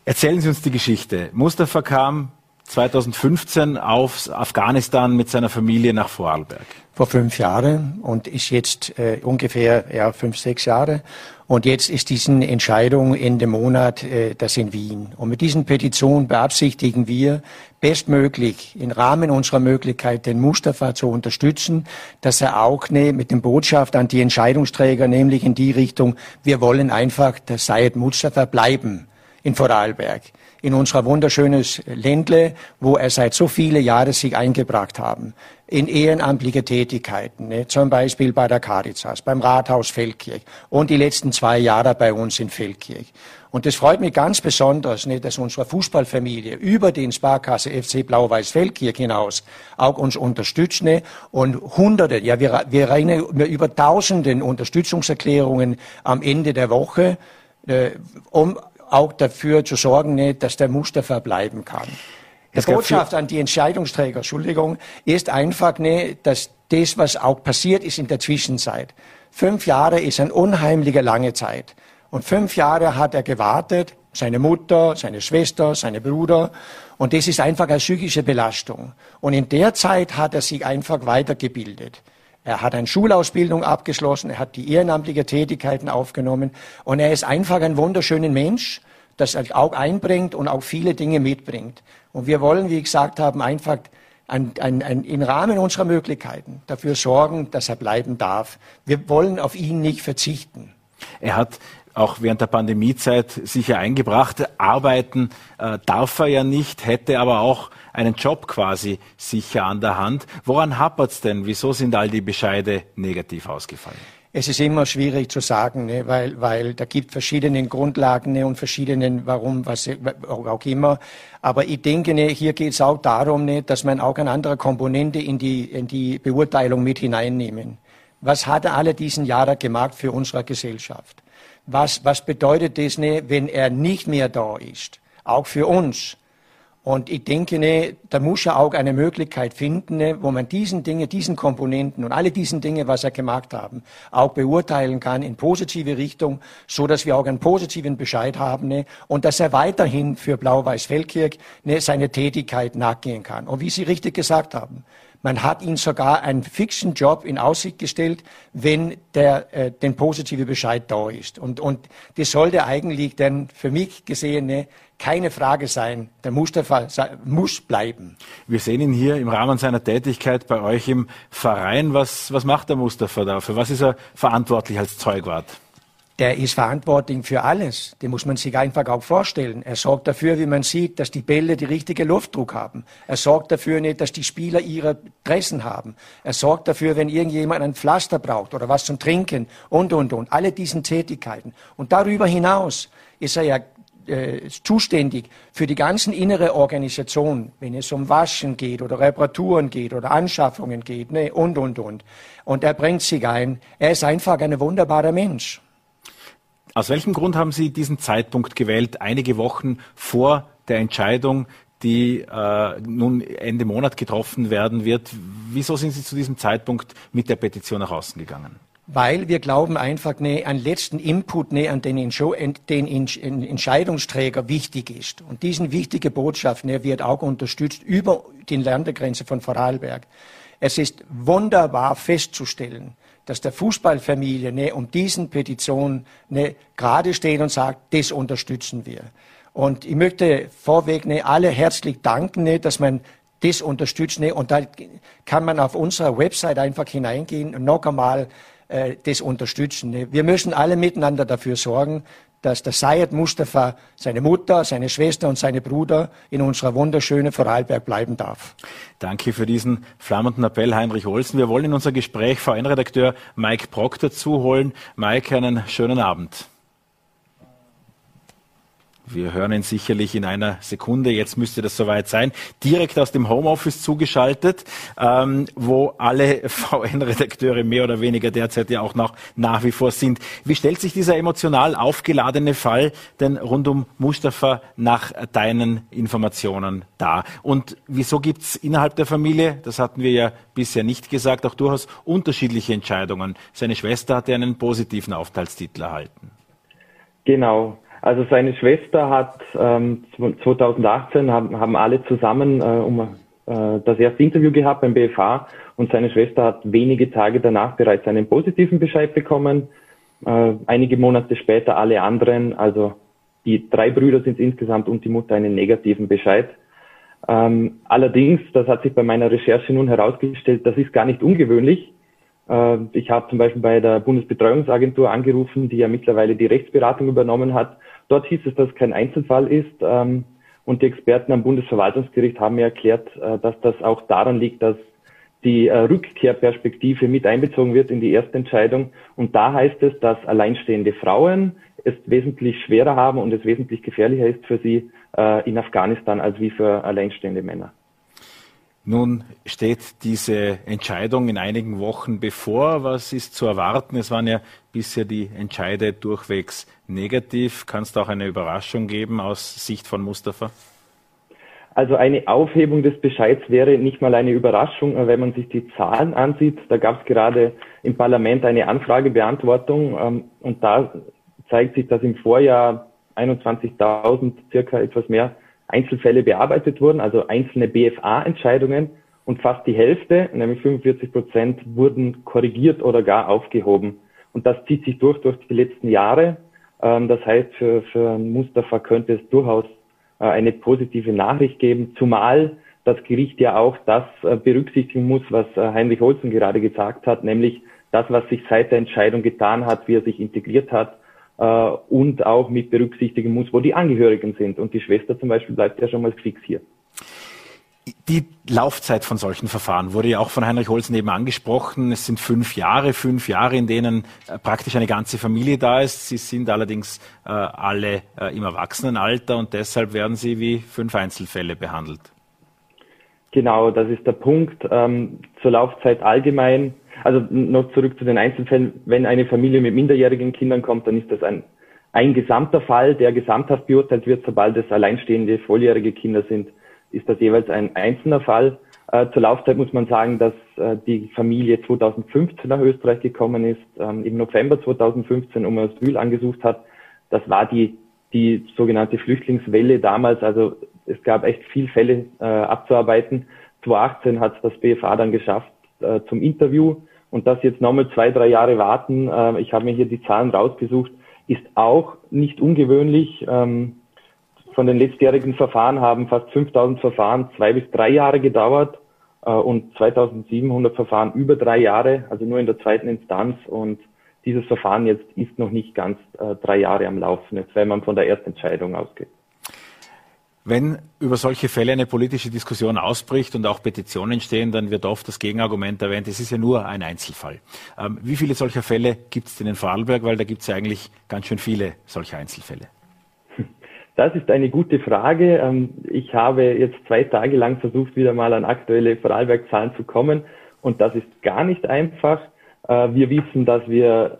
Erzählen Sie uns die Geschichte. Mustafa kam 2015 auf Afghanistan mit seiner Familie nach Vorarlberg.
Vor fünf Jahren und ist jetzt äh, ungefähr ja, fünf, sechs Jahre. Und jetzt ist diese Entscheidung Ende Monat, äh, das in Wien. Und mit diesen Petitionen beabsichtigen wir, bestmöglich im Rahmen unserer Möglichkeit den Mustafa zu unterstützen, dass er auch ne, mit dem Botschaft an die Entscheidungsträger, nämlich in die Richtung, wir wollen einfach der Sayed Mustafa bleiben in Vorarlberg in unser wunderschönes Ländle, wo er seit so viele Jahre sich eingebracht haben. In ehrenamtliche Tätigkeiten, ne? zum Beispiel bei der Caritas, beim Rathaus Feldkirch und die letzten zwei Jahre bei uns in Feldkirch. Und das freut mich ganz besonders, ne, dass unsere Fußballfamilie über den Sparkasse FC Blau-Weiß Feldkirch hinaus auch uns unterstützt ne, und Hunderte, ja wir, wir reden über Tausenden Unterstützungserklärungen am Ende der Woche, äh, um auch dafür zu sorgen, ne, dass der Mustafa bleiben kann. Die Botschaft an die Entscheidungsträger, Entschuldigung, ist einfach, ne, dass das, was auch passiert ist in der Zwischenzeit. Fünf Jahre ist eine unheimliche lange Zeit. Und fünf Jahre hat er gewartet, seine Mutter, seine Schwester, seine Bruder. Und das ist einfach eine psychische Belastung. Und in der Zeit hat er sich einfach weitergebildet. Er hat eine Schulausbildung abgeschlossen, er hat die ehrenamtliche Tätigkeiten aufgenommen und er ist einfach ein wunderschöner Mensch, das er auch einbringt und auch viele Dinge mitbringt. Und wir wollen, wie gesagt haben, einfach ein, ein, ein, im Rahmen unserer Möglichkeiten dafür sorgen, dass er bleiben darf. Wir wollen auf ihn nicht verzichten.
Er hat auch während der Pandemiezeit sicher eingebracht. Arbeiten äh, darf er ja nicht, hätte aber auch einen Job quasi sicher an der Hand. Woran hapert's denn? Wieso sind all die Bescheide negativ ausgefallen?
Es ist immer schwierig zu sagen, ne, weil, weil da gibt verschiedene Grundlagen ne, und verschiedenen, warum, was auch immer. Aber ich denke, ne, hier geht es auch darum, ne, dass man auch eine andere Komponente in die, in die Beurteilung mit hineinnehmen. Was hat er alle diesen Jahre gemacht für unsere Gesellschaft? Was, was bedeutet das, ne, wenn er nicht mehr da ist? Auch für uns. Und ich denke, ne, da muss er auch eine Möglichkeit finden, ne, wo man diesen Dinge, diesen Komponenten und alle diesen Dinge, was er gemacht haben, auch beurteilen kann in positive Richtung, so dass wir auch einen positiven Bescheid haben ne, und dass er weiterhin für Blau-Weiß-Feldkirch ne, seine Tätigkeit nachgehen kann. Und wie Sie richtig gesagt haben, man hat ihm sogar einen fixen Job in Aussicht gestellt, wenn der äh, den positive Bescheid da ist. Und, und das sollte eigentlich dann für mich gesehen ne, keine Frage sein. Der Mustafa muss bleiben.
Wir sehen ihn hier im Rahmen seiner Tätigkeit bei euch im Verein. Was, was macht der Mustafa da? Für was ist er verantwortlich als Zeugwart?
Der ist verantwortlich für alles. Den muss man sich einfach auch vorstellen. Er sorgt dafür, wie man sieht, dass die Bälle die richtige Luftdruck haben. Er sorgt dafür nicht, dass die Spieler ihre Dressen haben. Er sorgt dafür, wenn irgendjemand ein Pflaster braucht oder was zum Trinken und, und, und. Alle diesen Tätigkeiten. Und darüber hinaus ist er ja äh, zuständig für die ganzen innere Organisation, wenn es um Waschen geht oder Reparaturen geht oder Anschaffungen geht, ne, und, und, und. Und er bringt sich ein. Er ist einfach ein wunderbarer Mensch.
Aus welchem Grund haben Sie diesen Zeitpunkt gewählt, einige Wochen vor der Entscheidung, die äh, nun Ende Monat getroffen werden wird? Wieso sind Sie zu diesem Zeitpunkt mit der Petition nach außen gegangen?
Weil wir glauben einfach, ne, einen letzten Input ne, an den, den Entscheidungsträger wichtig ist. Und diesen wichtige Botschaft ne, wird auch unterstützt über die Landegrenze von Vorarlberg. Es ist wunderbar festzustellen, dass der Fußballfamilie ne, um diesen Petition ne, gerade steht und sagt, das unterstützen wir. Und ich möchte vorweg ne, alle herzlich danken, ne, dass man das unterstützt. Ne, und da kann man auf unserer Website einfach hineingehen und noch einmal äh, das unterstützen. Ne. Wir müssen alle miteinander dafür sorgen, dass der Sayed Mustafa, seine Mutter, seine Schwester und seine Bruder in unserer wunderschönen Vorarlberg bleiben darf.
Danke für diesen flammenden Appell, Heinrich Olsen. Wir wollen in unser Gespräch VN-Redakteur Mike Brock dazu holen. Mike, einen schönen Abend. Wir hören ihn sicherlich in einer Sekunde. Jetzt müsste das soweit sein. Direkt aus dem Homeoffice zugeschaltet, ähm, wo alle VN-Redakteure mehr oder weniger derzeit ja auch noch nach wie vor sind. Wie stellt sich dieser emotional aufgeladene Fall denn rund um Mustafa nach deinen Informationen dar? Und wieso gibt es innerhalb der Familie, das hatten wir ja bisher nicht gesagt, auch durchaus unterschiedliche Entscheidungen? Seine Schwester hatte einen positiven Aufenthaltstitel erhalten.
Genau. Also seine Schwester hat ähm, 2018 haben, haben alle zusammen äh, um äh, das erste Interview gehabt beim BFH und seine Schwester hat wenige Tage danach bereits einen positiven Bescheid bekommen. Äh, einige Monate später alle anderen, also die drei Brüder sind insgesamt und die Mutter einen negativen Bescheid. Ähm, allerdings, das hat sich bei meiner Recherche nun herausgestellt, das ist gar nicht ungewöhnlich. Äh, ich habe zum Beispiel bei der Bundesbetreuungsagentur angerufen, die ja mittlerweile die Rechtsberatung übernommen hat Dort hieß es, dass es kein Einzelfall ist. Ähm, und die Experten am Bundesverwaltungsgericht haben mir erklärt, äh, dass das auch daran liegt, dass die äh, Rückkehrperspektive mit einbezogen wird in die erste Entscheidung. Und da heißt es, dass alleinstehende Frauen es wesentlich schwerer haben und es wesentlich gefährlicher ist für sie äh, in Afghanistan als wie für alleinstehende Männer.
Nun steht diese Entscheidung in einigen Wochen bevor. Was ist zu erwarten? Es waren ja bisher die Entscheide durchwegs negativ. Kann es da auch eine Überraschung geben aus Sicht von Mustafa?
Also eine Aufhebung des Bescheids wäre nicht mal eine Überraschung, wenn man sich die Zahlen ansieht. Da gab es gerade im Parlament eine Anfragebeantwortung ähm, und da zeigt sich, dass im Vorjahr 21.000 circa etwas mehr Einzelfälle bearbeitet wurden, also einzelne BFA-Entscheidungen und fast die Hälfte, nämlich 45 Prozent, wurden korrigiert oder gar aufgehoben. Und das zieht sich durch durch die letzten Jahre. Ähm, das heißt, für, für Mustafa könnte es durchaus äh, eine positive Nachricht geben, zumal das Gericht ja auch das äh, berücksichtigen muss, was äh, Heinrich Olsen gerade gesagt hat, nämlich das, was sich seit der Entscheidung getan hat, wie er sich integriert hat und auch mit berücksichtigen muss, wo die Angehörigen sind. Und die Schwester zum Beispiel bleibt ja schon mal fix hier.
Die Laufzeit von solchen Verfahren wurde ja auch von Heinrich Holzen eben angesprochen. Es sind fünf Jahre, fünf Jahre, in denen äh, praktisch eine ganze Familie da ist. Sie sind allerdings äh, alle äh, im Erwachsenenalter und deshalb werden sie wie fünf Einzelfälle behandelt.
Genau, das ist der Punkt. Ähm, zur Laufzeit allgemein, also noch zurück zu den Einzelfällen, wenn eine Familie mit minderjährigen Kindern kommt, dann ist das ein, ein gesamter Fall, der gesamthaft beurteilt wird, sobald es alleinstehende volljährige Kinder sind ist das jeweils ein einzelner Fall. Äh, zur Laufzeit muss man sagen, dass äh, die Familie 2015 nach Österreich gekommen ist, ähm, im November 2015 um Asyl angesucht hat. Das war die, die sogenannte Flüchtlingswelle damals. Also es gab echt viel Fälle äh, abzuarbeiten. 2018 hat das BFA dann geschafft äh, zum Interview. Und das jetzt nochmal zwei, drei Jahre warten, äh, ich habe mir hier die Zahlen rausgesucht, ist auch nicht ungewöhnlich. Ähm, von den letztjährigen Verfahren haben fast 5000 Verfahren zwei bis drei Jahre gedauert äh, und 2700 Verfahren über drei Jahre, also nur in der zweiten Instanz. Und dieses Verfahren jetzt ist noch nicht ganz äh, drei Jahre am Laufen, jetzt, wenn man von der Erstentscheidung ausgeht.
Wenn über solche Fälle eine politische Diskussion ausbricht und auch Petitionen entstehen, dann wird oft das Gegenargument erwähnt, es ist ja nur ein Einzelfall. Ähm, wie viele solcher Fälle gibt es denn in Vorarlberg? Weil da gibt es ja eigentlich ganz schön viele solcher Einzelfälle.
Das ist eine gute Frage. Ähm, ich habe jetzt zwei Tage lang versucht, wieder mal an aktuelle Vorarlberg-Zahlen zu kommen und das ist gar nicht einfach. Äh, wir wissen, dass wir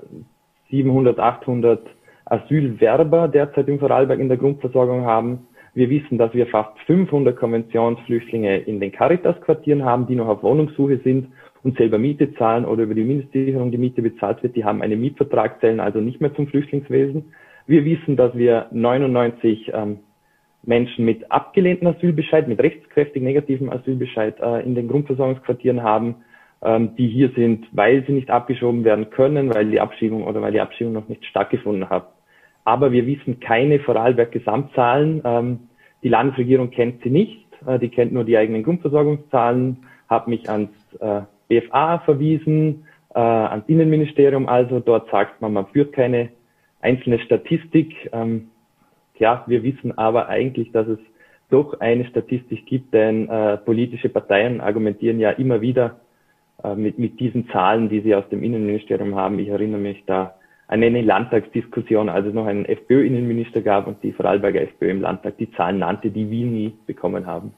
700, 800 Asylwerber derzeit im Vorarlberg in der Grundversorgung haben. Wir wissen, dass wir fast 500 Konventionsflüchtlinge in den Caritas-Quartieren haben, die noch auf Wohnungssuche sind und selber Miete zahlen oder über die Mindestsicherung die Miete bezahlt wird. Die haben einen Mietvertrag, zählen also nicht mehr zum Flüchtlingswesen. Wir wissen, dass wir 99 ähm, Menschen mit abgelehnten Asylbescheid, mit rechtskräftig negativem Asylbescheid äh, in den Grundversorgungsquartieren haben, ähm, die hier sind, weil sie nicht abgeschoben werden können, weil die Abschiebung oder weil die Abschiebung noch nicht stattgefunden hat. Aber wir wissen keine Vorarlberg-Gesamtzahlen. Ähm, die Landesregierung kennt sie nicht. Äh, die kennt nur die eigenen Grundversorgungszahlen, hat mich ans äh, BFA verwiesen, äh, ans Innenministerium also. Dort sagt man, man führt keine einzelne Statistik. Ähm, ja, wir wissen aber eigentlich, dass es doch eine Statistik gibt, denn äh, politische Parteien argumentieren ja immer wieder äh, mit, mit diesen Zahlen, die sie aus dem Innenministerium haben. Ich erinnere mich da an eine Landtagsdiskussion, als es noch einen FPÖ-Innenminister gab und die Vorarlberger FPÖ im Landtag die Zahlen nannte, die wir nie bekommen haben.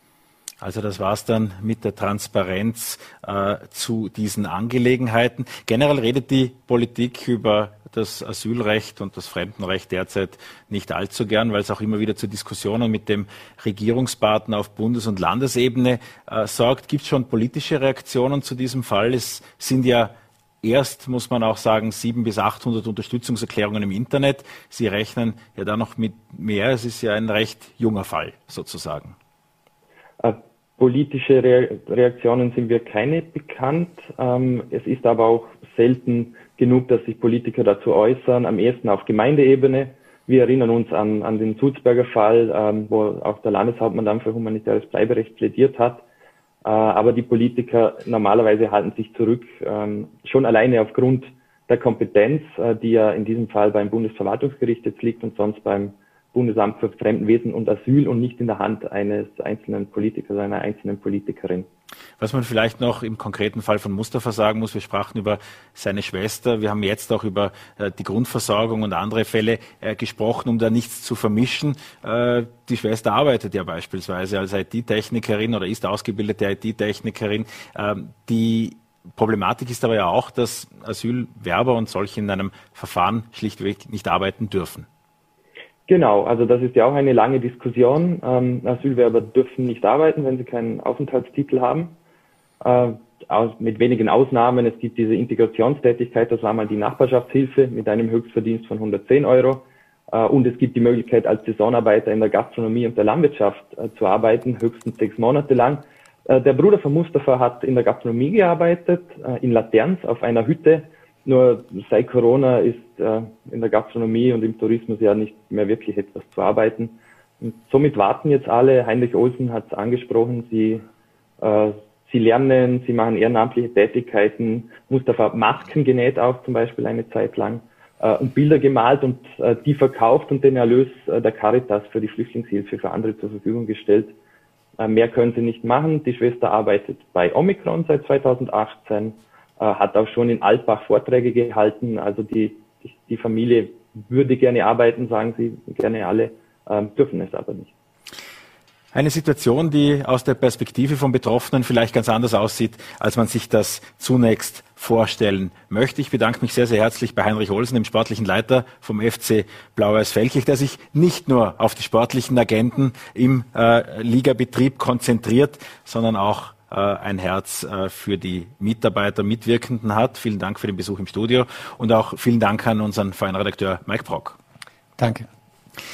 Also das war's dann mit der Transparenz äh, zu diesen Angelegenheiten. Generell redet die Politik über das Asylrecht und das Fremdenrecht derzeit nicht allzu gern, weil es auch immer wieder zu Diskussionen mit dem Regierungspartner auf Bundes- und Landesebene äh, sorgt. Gibt es schon politische Reaktionen zu diesem Fall? Es sind ja erst, muss man auch sagen, 700 bis 800 Unterstützungserklärungen im Internet. Sie rechnen ja da noch mit mehr. Es ist ja ein recht junger Fall sozusagen.
Äh, politische Reaktionen sind wir keine bekannt. Ähm, es ist aber auch selten genug, dass sich Politiker dazu äußern, am ehesten auf Gemeindeebene. Wir erinnern uns an, an den Sulzberger Fall, ähm, wo auch der Landeshauptmann dann für humanitäres Bleiberecht plädiert hat. Äh, aber die Politiker normalerweise halten sich zurück, ähm, schon alleine aufgrund der Kompetenz, äh, die ja in diesem Fall beim Bundesverwaltungsgericht jetzt liegt und sonst beim Bundesamt für Fremdenwesen und Asyl und nicht in der Hand eines einzelnen Politikers, einer einzelnen Politikerin.
Was man vielleicht noch im konkreten Fall von Mustafa sagen muss, wir sprachen über seine Schwester, wir haben jetzt auch über äh, die Grundversorgung und andere Fälle äh, gesprochen, um da nichts zu vermischen. Äh, die Schwester arbeitet ja beispielsweise als IT-Technikerin oder ist ausgebildete IT-Technikerin. Ähm, die Problematik ist aber ja auch, dass Asylwerber und solche in einem Verfahren schlichtweg nicht arbeiten dürfen.
Genau, also das ist ja auch eine lange Diskussion. Ähm, Asylwerber dürfen nicht arbeiten, wenn sie keinen Aufenthaltstitel haben. Äh, aus, mit wenigen Ausnahmen. Es gibt diese Integrationstätigkeit, das war mal die Nachbarschaftshilfe mit einem Höchstverdienst von 110 Euro. Äh, und es gibt die Möglichkeit, als Saisonarbeiter in der Gastronomie und der Landwirtschaft äh, zu arbeiten, höchstens sechs Monate lang. Äh, der Bruder von Mustafa hat in der Gastronomie gearbeitet, äh, in Laterns auf einer Hütte nur seit Corona ist äh, in der Gastronomie und im Tourismus ja nicht mehr wirklich etwas zu arbeiten. Und somit warten jetzt alle, Heinrich Olsen hat es angesprochen, sie Äh, sie lernen, sie machen ehrenamtliche Tätigkeiten. Mustafa hat Masken genäht auch zum Beispiel eine Zeit lang äh, und Bilder gemalt und äh, die verkauft und den Erlös äh, der Caritas für die Flüchtlingshilfe für andere zur Verfügung gestellt. Äh, mehr können sie nicht machen. Die Schwester arbeitet bei Omikron seit 2018, äh, hat auch schon in Altbach Vorträge gehalten. Also die, die, Familie würde gerne arbeiten, sagen sie gerne alle, äh, dürfen es aber nicht.
Eine Situation, die aus der Perspektive von Betroffenen vielleicht ganz anders aussieht, als man sich das zunächst vorstellen möchte. Ich bedanke mich sehr, sehr herzlich bei Heinrich Olsen, dem sportlichen Leiter vom FC Blau-Weiß Feldkirch, der sich nicht nur auf die sportlichen Agenten im äh, Ligabetrieb konzentriert, sondern auch äh, ein Herz äh, für die Mitarbeiter, Mitwirkenden hat. Vielen Dank für den Besuch im Studio und auch vielen Dank an unseren Feinredakteur Mike Brock.
Danke.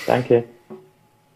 Danke.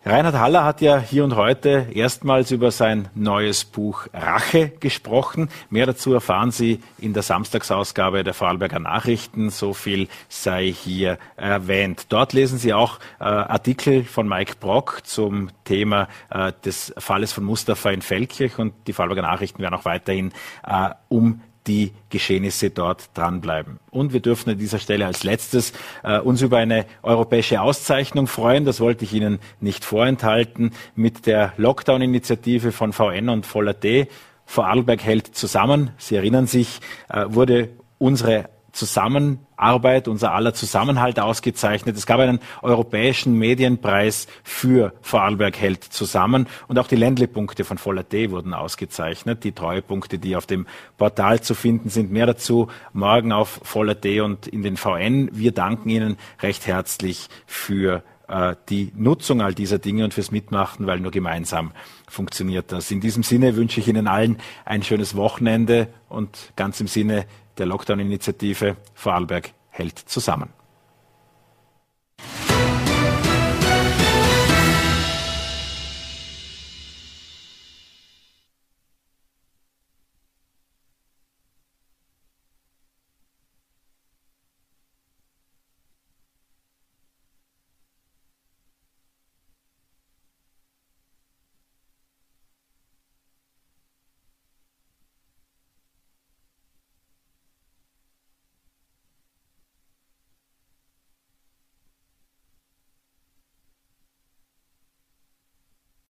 Reinhard Haller hat ja hier und heute erstmals über sein neues Buch Rache gesprochen. Mehr dazu erfahren Sie in der Samstagsausgabe der Vorarlberger Nachrichten. So viel sei hier erwähnt. Dort lesen Sie auch äh, Artikel von Mike Brock zum Thema äh, des Falles von Mustafa in Feldkirch und die Vorarlberger Nachrichten werden auch weiterhin äh, um die Geschehnisse dort dranbleiben. Und wir dürfen an dieser Stelle als letztes äh, uns über eine europäische Auszeichnung freuen. Das wollte ich Ihnen nicht vorenthalten. Mit der Lockdown-Initiative von VN und Voller D, Vorarlberg hält zusammen. Sie erinnern sich, äh, wurde unsere Zusammenarbeit, unser aller Zusammenhalt ausgezeichnet. Es gab einen europäischen Medienpreis für Vorarlberg hält zusammen und auch die Ländlepunkte von Voller D wurden ausgezeichnet. Die Treuepunkte, die auf dem Portal zu finden sind. Mehr dazu morgen auf Voller D und in den VN. Wir danken Ihnen recht herzlich für äh, die Nutzung all dieser Dinge und fürs Mitmachen, weil nur gemeinsam funktioniert das. In diesem Sinne wünsche ich Ihnen allen ein schönes Wochenende und ganz im Sinne der Lockdown-Initiative Vorarlberg hält zusammen.